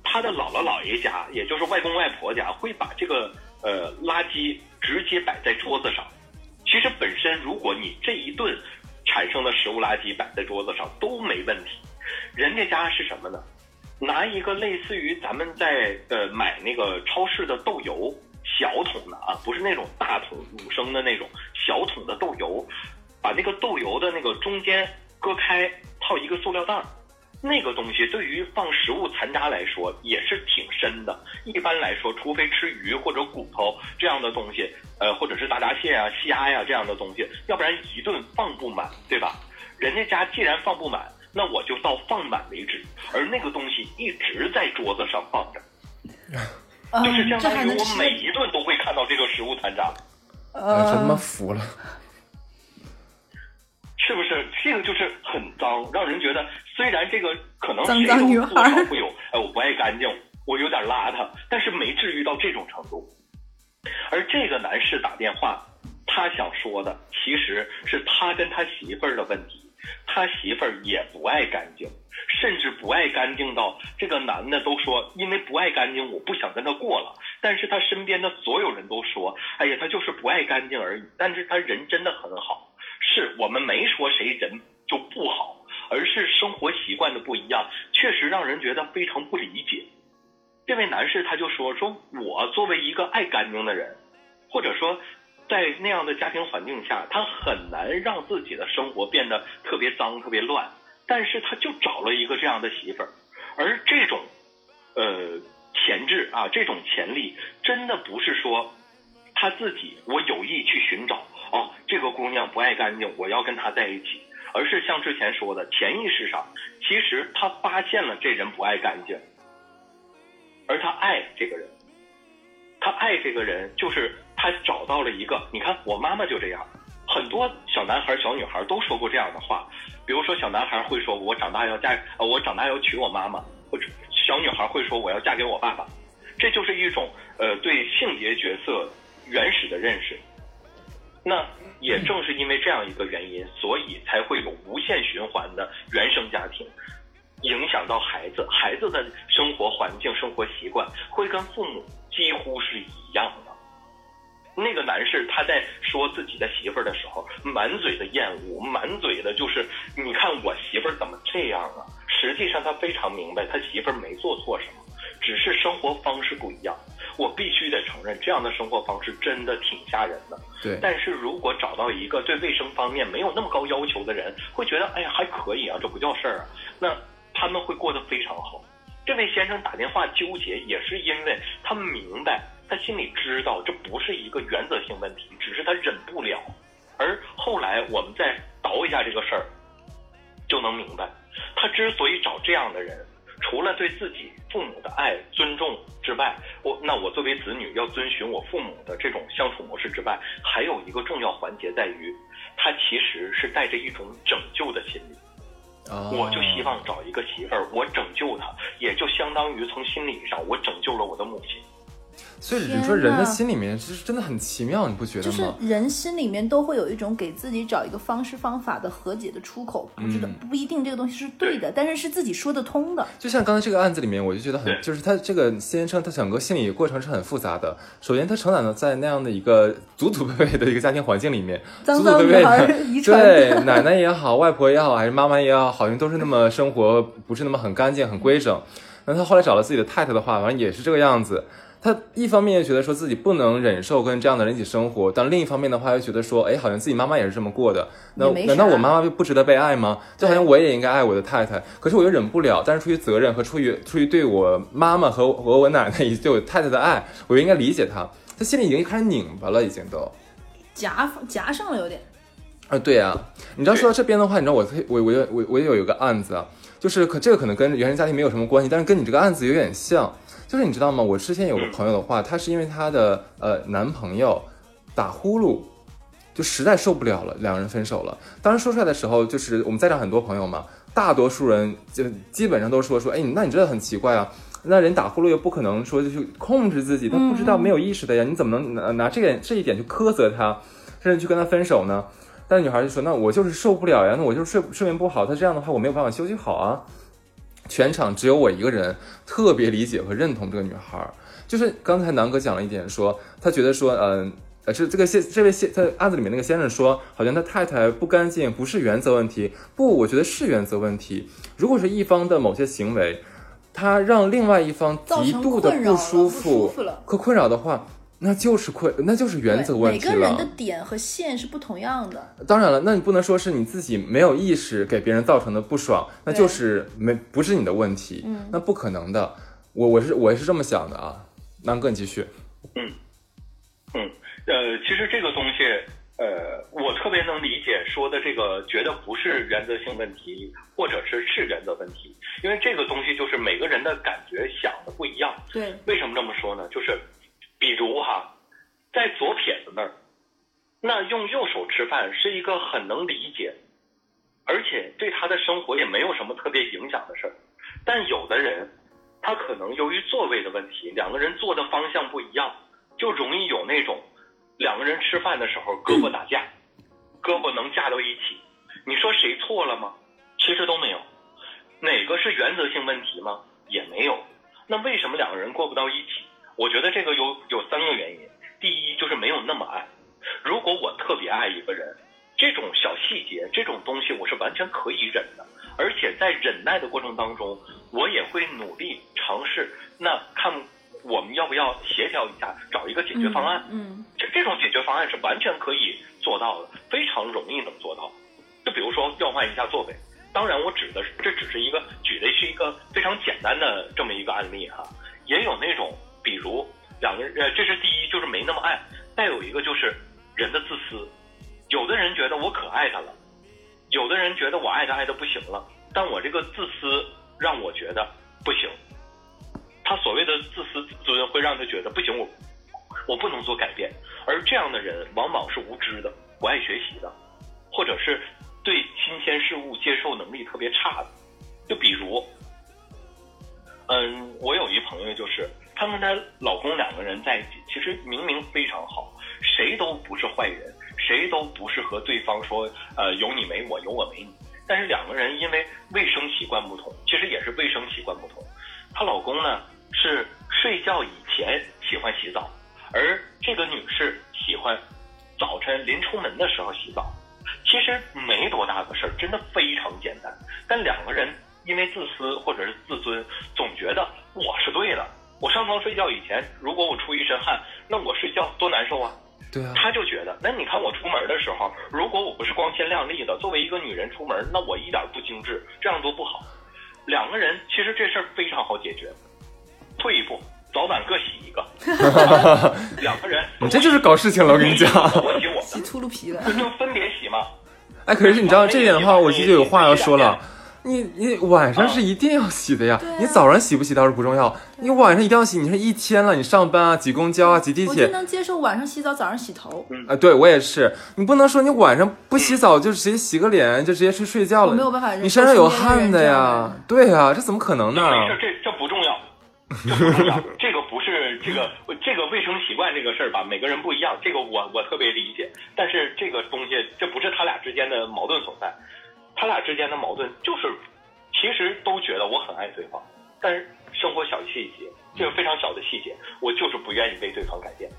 [SPEAKER 3] 他的姥姥姥爷家，也就是外公外婆家，会把这个呃垃圾直接摆在桌子上。其实本身，如果你这一顿产生的食物垃圾摆在桌子上都没问题，人家家是什么呢？拿一个类似于咱们在呃买那个超市的豆油小桶的啊，不是那种大桶五升的那种小桶的豆油，把那个豆油的那个中间割开，套一个塑料袋儿。那个东西对于放食物残渣来说也是挺深的。一般来说，除非吃鱼或者骨头这样的东西，呃，或者是大闸蟹啊、虾呀这样的东西，要不然一顿放不满，对吧？人家家既然放不满。那我就到放满为止，而那个东西一直在桌子上放着，就是相当于我每一顿都会看到这个食物残渣。
[SPEAKER 2] 呃，真他妈服了，
[SPEAKER 3] 是不是？这个就是很脏，让人觉得虽然这个可能
[SPEAKER 1] 谁都
[SPEAKER 3] 多少会有，哎，我不爱干净，我有点邋遢，但是没至于到这种程度。而这个男士打电话，他想说的其实是他跟他媳妇儿的问题。他媳妇儿也不爱干净，甚至不爱干净到这个男的都说，因为不爱干净，我不想跟他过了。但是他身边的所有人都说，哎呀，他就是不爱干净而已。但是他人真的很好，是我们没说谁人就不好，而是生活习惯的不一样，确实让人觉得非常不理解。这位男士他就说，说我作为一个爱干净的人，或者说。在那样的家庭环境下，他很难让自己的生活变得特别脏、特别乱。但是他就找了一个这样的媳妇儿，而这种，呃，潜质啊，这种潜力，真的不是说他自己我有意去寻找哦，这个姑娘不爱干净，我要跟她在一起，而是像之前说的，潜意识上，其实他发现了这人不爱干净，而他爱这个人，他爱这个人，就是他找到了一个，你看我妈妈就这样，很多小男孩、小女孩都说过这样的话，比如说小男孩会说我长大要嫁，呃，我长大要娶我妈妈，或者小女孩会说我要嫁给我爸爸，这就是一种呃对性别角色原始的认识。那也正是因为这样一个原因，所以才会有无限循环的原生家庭，影响到孩子，孩子的生活环境、生活习惯会跟父母几乎是一样的。那个男士他在说自己的媳妇儿的时候，满嘴的厌恶，满嘴的就是你看我媳妇儿怎么这样啊？实际上他非常明白，他媳妇儿没做错什么，只是生活方式不一样。我必须得承认，这样的生活方式真的挺吓人的。
[SPEAKER 2] 对，
[SPEAKER 3] 但是如果找到一个对卫生方面没有那么高要求的人，会觉得哎呀还可以啊，这不叫事儿啊。那他们会过得非常好。这位先生打电话纠结，也是因为他明白，他心里知道这不是一个原则性问题，只是他忍不了。而后来我们再倒一下这个事儿，就能明白，他之所以找这样的人。除了对自己父母的爱、尊重之外，我那我作为子女要遵循我父母的这种相处模式之外，还有一个重要环节在于，他其实是带着一种拯救的心理。我就希望找一个媳妇儿，我拯救她，也就相当于从心理上我拯救了我的母亲。
[SPEAKER 2] 所以你说人的心里面其实真的很奇妙，你不觉得
[SPEAKER 1] 吗？就是人心里面都会有一种给自己找一个方式方法的和解的出口，不知道不一定这个东西是对的，但是是自己说得通的。
[SPEAKER 2] 就像刚才这个案子里面，我就觉得很，就是他这个先生他整个心理过程是很复杂的。首先，他成长的在那样的一个祖祖辈辈的一个家庭环境里面，祖祖辈辈 对奶奶也好，外婆也好，还是妈妈也好，好像都是那么生活不是那么很干净、很规整。那他后来找了自己的太太的话，反正也是这个样子。他一方面又觉得说自己不能忍受跟这样的人一起生活，但另一方面的话又觉得说，哎，好像自己妈妈也是这么过的，那难道我妈妈就不值得被爱吗？就好像我也应该爱我的太太，可是我又忍不了，但是出于责任和出于出于对我妈妈和和我奶奶以及对我太太的爱，我又应该理解她，他心里已经开始拧巴了，已经都
[SPEAKER 1] 夹夹上了有点。
[SPEAKER 2] 啊，对呀，你知道说到这边的话，你知道我我我我我也有一个案子啊，就是可这个可能跟原生家庭没有什么关系，但是跟你这个案子有点像。就是你知道吗？我之前有个朋友的话，她是因为她的呃男朋友打呼噜，就实在受不了了，两人分手了。当时说出来的时候，就是我们在场很多朋友嘛，大多数人就基本上都说说，哎，那你真的很奇怪啊，那人打呼噜又不可能说就去控制自己，他不知道没有意识的呀，你怎么能拿拿这个这一点去苛责他，甚至去跟他分手呢？但是女孩就说，那我就是受不了呀，那我就是睡睡眠不好，他这样的话我没有办法休息好啊。全场只有我一个人特别理解和认同这个女孩儿，就是刚才南哥讲了一点，说他觉得说，嗯，呃，是这个先这位先在案子里面那个先生说，好像他太太不干净不是原则问题，不，我觉得是原则问题。如果是一方的某些行为，他让另外一方极度的不舒服和困扰的话。那就是困，那就是原则问题
[SPEAKER 1] 了。每个人的点和线是不同样的。
[SPEAKER 2] 当然了，那你不能说是你自己没有意识给别人造成的不爽，那就是没不是你的问题。嗯，那不可能的。我我是我是这么想的啊。南哥，你继续。
[SPEAKER 3] 嗯嗯呃，其实这个东西呃，我特别能理解说的这个，觉得不是原则性问题，或者是是原则问题，因为这个东西就是每个人的感觉想的不一样。
[SPEAKER 1] 对。
[SPEAKER 3] 为什么这么说呢？就是。比如哈，在左撇子那儿，那用右手吃饭是一个很能理解，而且对他的生活也没有什么特别影响的事儿。但有的人，他可能由于座位的问题，两个人坐的方向不一样，就容易有那种两个人吃饭的时候胳膊打架，胳膊能架到一起。你说谁错了吗？其实都没有。哪个是原则性问题吗？也没有。那为什么两个人过不到一起？我觉得这个有有三个原因，第一就是没有那么爱。如果我特别爱一个人，这种小细节、这种东西我是完全可以忍的，而且在忍耐的过程当中，我也会努力尝试。那看我们要不要协调一下，找一个解决方案？
[SPEAKER 1] 嗯，
[SPEAKER 3] 这这种解决方案是完全可以做到的，非常容易能做到。就比如说调换一下座位，当然我指的这只是一个举的是一个非常简单的这么一个案例哈，也有那种。比如两个人，呃，这是第一，就是没那么爱；再有一个就是人的自私。有的人觉得我可爱他了，有的人觉得我爱他爱的不行了，但我这个自私让我觉得不行。他所谓的自私自尊会让他觉得不行，我我不能做改变。而这样的人往往是无知的，不爱学习的，或者是对新鲜事物接受能力特别差的。就比如，嗯，我有一朋友，就是她跟她老公两个人在一起，其实明明非常好，谁都不是坏人，谁都不是和对方说呃有你没我，有我没你。但是两个人因为卫生习惯不同，其实也是卫生习惯不同。她老公呢是睡觉以前喜欢洗澡，而这个女士喜欢早晨临出门的时候洗澡。其实没多大个事儿，真的非常简单。但两个人因为自私或者是自尊，总觉得我是对的。我上床睡觉以前，如果我出一身汗，那我睡觉多难受啊！
[SPEAKER 2] 对啊，
[SPEAKER 3] 他就觉得，那你看我出门的时候，如果我不是光鲜亮丽的，作为一个女人出门，那我一点不精致，这样多不好。两个人其实这事儿非常好解决，退一步，早晚各洗一个。两个人，
[SPEAKER 2] 你这就是搞事情了，我跟你讲。
[SPEAKER 3] 我洗我
[SPEAKER 1] 洗秃噜皮了。
[SPEAKER 3] 就分别洗嘛。
[SPEAKER 2] 哎，可是你知道这点的话，我其实就有话要说了。你你晚上是一定要洗的呀，你早上洗不洗倒是不重要，你晚上一定要洗。你说一天了，你上班啊，挤公交啊，挤地铁，
[SPEAKER 1] 我就能接受晚上洗澡，早上洗头。
[SPEAKER 2] 啊，对我也是。你不能说你晚上不洗澡就直接洗个脸就直接去睡觉了，
[SPEAKER 1] 没有办法
[SPEAKER 2] 你身上有汗的呀。对呀，这怎么可能呢？
[SPEAKER 3] 没事，这这不重要，这不重要。这个不是这个这个卫生习惯这个事儿吧，每个人不一样，这个我我特别理解。但是这个东西，这不是他俩之间的矛盾所在，他俩之间的矛盾就是，其实都觉得我很爱对方，但是生活小细节，这个非常小的细节，我就是不愿意为对方改变。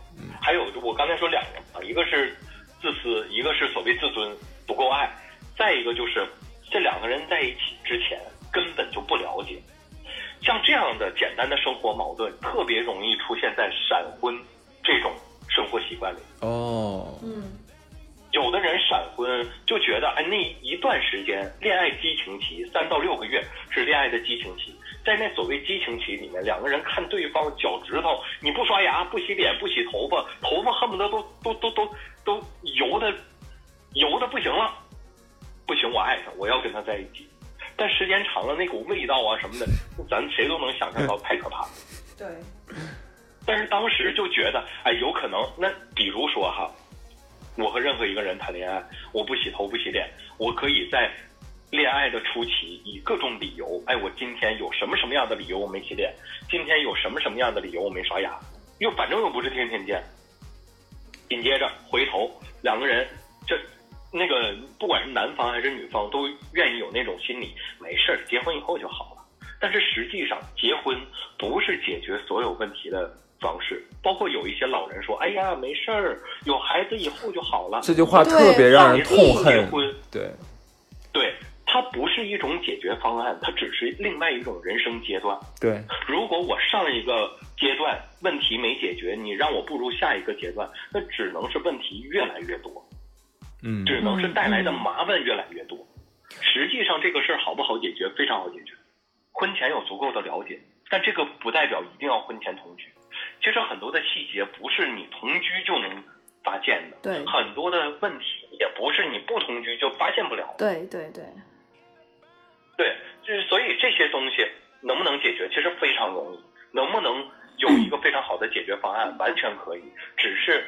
[SPEAKER 3] 还有我刚才说两个嘛，一个是自私，一个是所谓自尊不够爱，再一个就是这两个人在一起之前根本就不了解。像这样的简单的生活矛盾，特别容易出现在闪婚这种生活习惯里。
[SPEAKER 2] 哦，
[SPEAKER 1] 嗯，
[SPEAKER 3] 有的人闪婚就觉得，哎，那一段时间恋爱激情期三到六个月是恋爱的激情期，在那所谓激情期里面，两个人看对方脚趾头，你不刷牙、不洗脸、不洗头发，头发恨不得都都都都都油的油的不行了，不行，我爱他，我要跟他在一起。但时间长了，那股味道啊什么的，咱谁都能想象到，太可怕了。
[SPEAKER 1] 对，
[SPEAKER 3] 但是当时就觉得，哎，有可能。那比如说哈，我和任何一个人谈恋爱，我不洗头不洗脸，我可以在恋爱的初期以各种理由，哎，我今天有什么什么样的理由我没洗脸，今天有什么什么样的理由我没刷牙，又反正又不是天天见。紧接着回头两个人，这那个不管是男方还是女方，都愿意有那种心理，没事儿，结婚以后就好了。但是实际上，结婚不是解决所有问题的方式。包括有一些老人说：“哎呀，没事儿，有孩子以后就好了。”
[SPEAKER 2] 这句话特别让人痛
[SPEAKER 3] 结
[SPEAKER 2] 恨。
[SPEAKER 3] 婚，
[SPEAKER 2] 对，
[SPEAKER 3] 对，它不是一种解决方案，它只是另外一种人生阶段。
[SPEAKER 2] 对，
[SPEAKER 3] 如果我上一个阶段问题没解决，你让我步入下一个阶段，那只能是问题越来越多，
[SPEAKER 2] 嗯，
[SPEAKER 3] 只能是带来的麻烦越来越多。实际上，这个事儿好不好解决？非常好解决，婚前有足够的了解，但这个不代表一定要婚前同居。其实很多的细节不是你同居就能发现的，
[SPEAKER 1] 对
[SPEAKER 3] 很多的问题也不是你不同居就发现不了的。
[SPEAKER 1] 对对对，
[SPEAKER 3] 对，就是所以这些东西能不能解决，其实非常容易。能不能有一个非常好的解决方案，完全可以，只是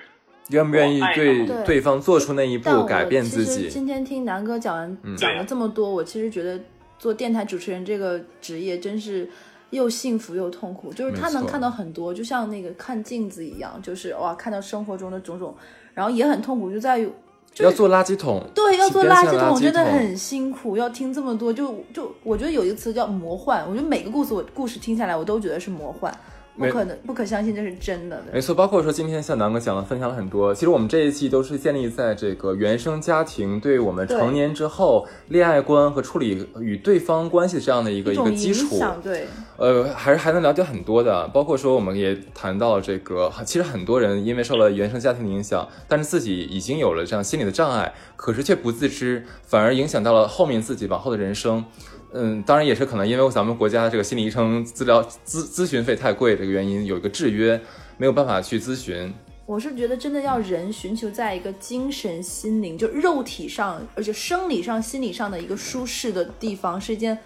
[SPEAKER 2] 愿不愿意对
[SPEAKER 1] 对
[SPEAKER 2] 对方做出那一步改变自
[SPEAKER 1] 其实
[SPEAKER 2] 己？
[SPEAKER 1] 今天听南哥讲完
[SPEAKER 2] 嗯
[SPEAKER 1] 讲了这么多，我其实觉得做电台主持人这个职业真是又幸福又痛苦，就是他能看到很多，就像那个看镜子一样，就是哇，看到生活中的种种，然后也很痛苦，就在于就是
[SPEAKER 2] 要做垃圾桶，
[SPEAKER 1] 对，要做垃圾桶，
[SPEAKER 2] 圾
[SPEAKER 1] 真的很辛苦，要听这么多，就就我觉得有一个词叫魔幻，我觉得每个故事我故事听下来，我都觉得是魔幻，不可能不可相信这是真的的。
[SPEAKER 2] 没错，包括说今天像南哥讲了，分享了很多。其实我们这一期都是建立在这个原生家庭对我们成年之后恋爱观和处理与对方关系这样的一个
[SPEAKER 1] 一
[SPEAKER 2] 一个基础。
[SPEAKER 1] 对，
[SPEAKER 2] 呃，还是还能了解很多的，包括说我们也谈到了这个，其实很多人因为受了原生家庭的影响，但是自己已经有了这样心理的障碍，可是却不自知，反而影响到了后面自己往后的人生。嗯，当然也是可能因为咱们国家这个心理医生资料咨咨询费太贵这个原因，有一个制约，没有办法去咨询。
[SPEAKER 1] 我是觉得真的要人寻求在一个精神、心灵，就肉体上，而且生理上、心理上的一个舒适的地方，是一件，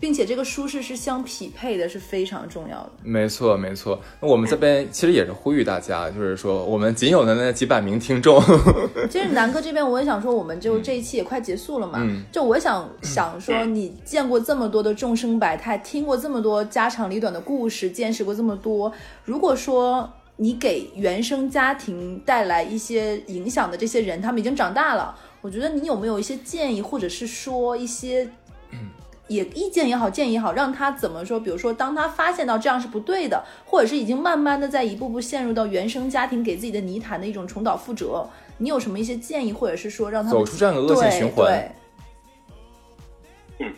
[SPEAKER 1] 并且这个舒适是相匹配的，是非常重要的。
[SPEAKER 2] 没错，没错。那我们这边其实也是呼吁大家，就是说我们仅有的那几百名听众，
[SPEAKER 1] 其实南哥这边我也想说，我们就这一期也快结束了嘛，
[SPEAKER 2] 嗯
[SPEAKER 1] 就我想想说，你见过这么多的众生百态，听过这么多家长里短的故事，见识过这么多，如果说你给原生家庭带来一些影响的这些人，他们已经长大了，我觉得你有没有一些建议，或者是说一些。也意见也好，建议也好，让他怎么说？比如说，当他发现到这样是不对的，或者是已经慢慢的在一步步陷入到原生家庭给自己的泥潭的一种重蹈覆辙，你有什么一些建议，或者是说让他
[SPEAKER 2] 走出这样的恶性循环
[SPEAKER 1] 对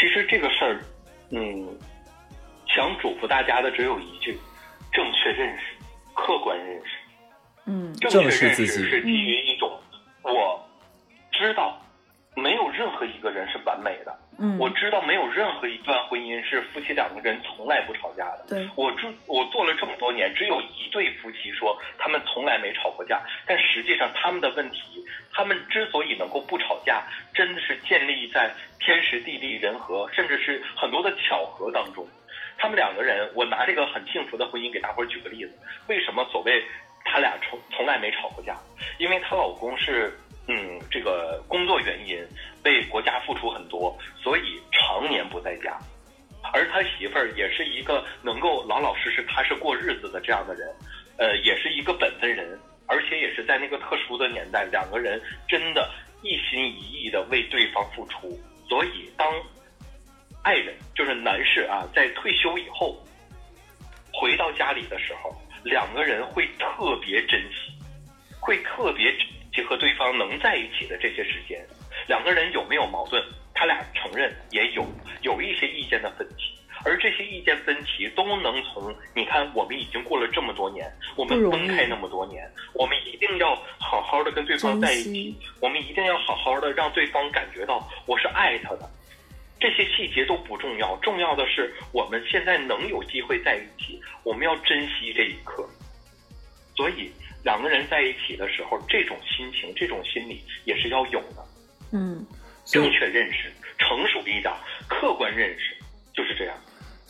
[SPEAKER 3] 其实这个事儿，嗯，想嘱咐大家的只有一句：正确认识，客观认识。
[SPEAKER 1] 嗯
[SPEAKER 3] 正确认
[SPEAKER 2] 自己
[SPEAKER 3] 识是基于知道没有任何一段婚姻是夫妻两个人从来不吵架的。
[SPEAKER 1] 对
[SPEAKER 3] 我做我做了这么多年，只有一对夫妻说他们从来没吵过架，但实际上他们的问题，他们之所以能够不吵架，真的是建立在天时地利人和，甚至是很多的巧合当中。他们两个人，我拿这个很幸福的婚姻给大伙儿举个例子，为什么所谓他俩从从来没吵过架？因为她老公是嗯这个工作原因为国家付出很多，他媳妇儿也是一个能够老老实实踏实过日子的这样的人，呃，也是一个本分人，而且也是在那个特殊的年代，两个人真的一心一意的为对方付出。所以，当爱人就是男士啊，在退休以后回到家里的时候，两个人会特别珍惜，会特别珍惜和对方能在一起的这些时间。两个人有没有矛盾？他俩承认也有，有一些意见的分歧，而这些意见分歧都能从你看，我们已经过了这么多年，我们分开那么多年，我们一定要好好的跟对方在一起，我们一定要好好的让对方感觉到我是爱他的。这些细节都不重要，重要的是我们现在能有机会在一起，我们要珍惜这一刻。所以两个人在一起的时候，这种心情、这种心理也是要有的。
[SPEAKER 1] 嗯
[SPEAKER 3] 正确认识、成熟一点、客观认识，就是这样。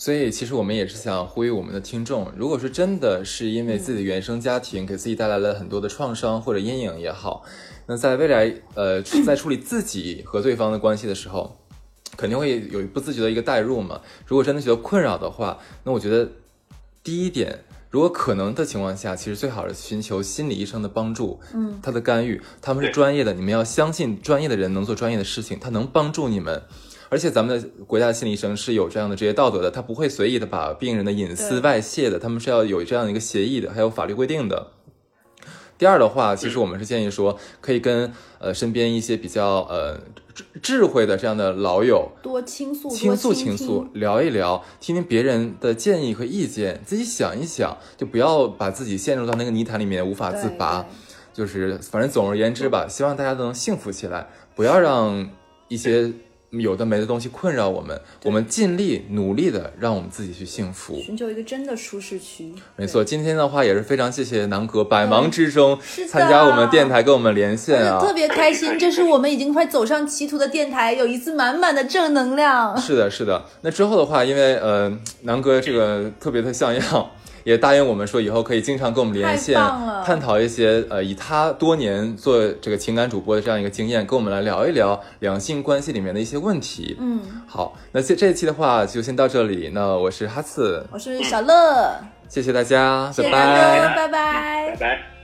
[SPEAKER 2] 所以其实我们也是想呼吁我们的听众，如果说真的是因为自己的原生家庭给自己带来了很多的创伤或者阴影也好，那在未来呃在处理自己和对方的关系的时候，肯定会有不自觉的一个代入嘛。如果真的觉得困扰的话，那我觉得第一点，如果可能的情况下，其实最好是寻求心理医生的帮助，
[SPEAKER 1] 嗯
[SPEAKER 2] 他的干预，他们是专业的，你们要相信专业的人能做专业的事情，他能帮助你们。而且咱们的国家的心理医生是有这样的职业道德的，他不会随意的把病人的隐私外泄的，他们是要有这样的一个协议的，还有法律规定的。第二的话，其实我们是建议说，可以跟呃身边一些比较呃智智慧的这样的老友
[SPEAKER 1] 多倾诉，
[SPEAKER 2] 倾诉
[SPEAKER 1] 倾
[SPEAKER 2] 倾诉，聊一聊，听听别人的建议和意见，自己想一想，就不要把自己陷入到那个泥潭里面无法自拔。就是反正总而言之吧，希望大家都能幸福起来，不要让一些有的没的东西困扰我们，我们尽力努力的让我们自己去幸福。
[SPEAKER 1] 寻求一个真的舒适区。
[SPEAKER 2] 没错，今天的话也是非常谢谢南哥百忙之中参加我们电台跟我们连线啊。
[SPEAKER 1] 特别开心，这是我们已经快走上歧途的电台，有一次满满的正能量。
[SPEAKER 2] 是的，是的。那之后的话，因为呃，南哥这个特别的像样，也答应我们说以后可以经常跟我们连线探讨一些呃以他多年做这个情感主播的这样一个经验，跟我们来聊一聊两性关系里面的一些问题。
[SPEAKER 1] 嗯，
[SPEAKER 2] 好，那这这一期的话就先到这里。那我是哈次，
[SPEAKER 1] 我是小乐，
[SPEAKER 2] 谢谢大家，
[SPEAKER 1] 谢谢
[SPEAKER 2] 拜拜。
[SPEAKER 1] 大家，拜拜
[SPEAKER 3] 拜。拜。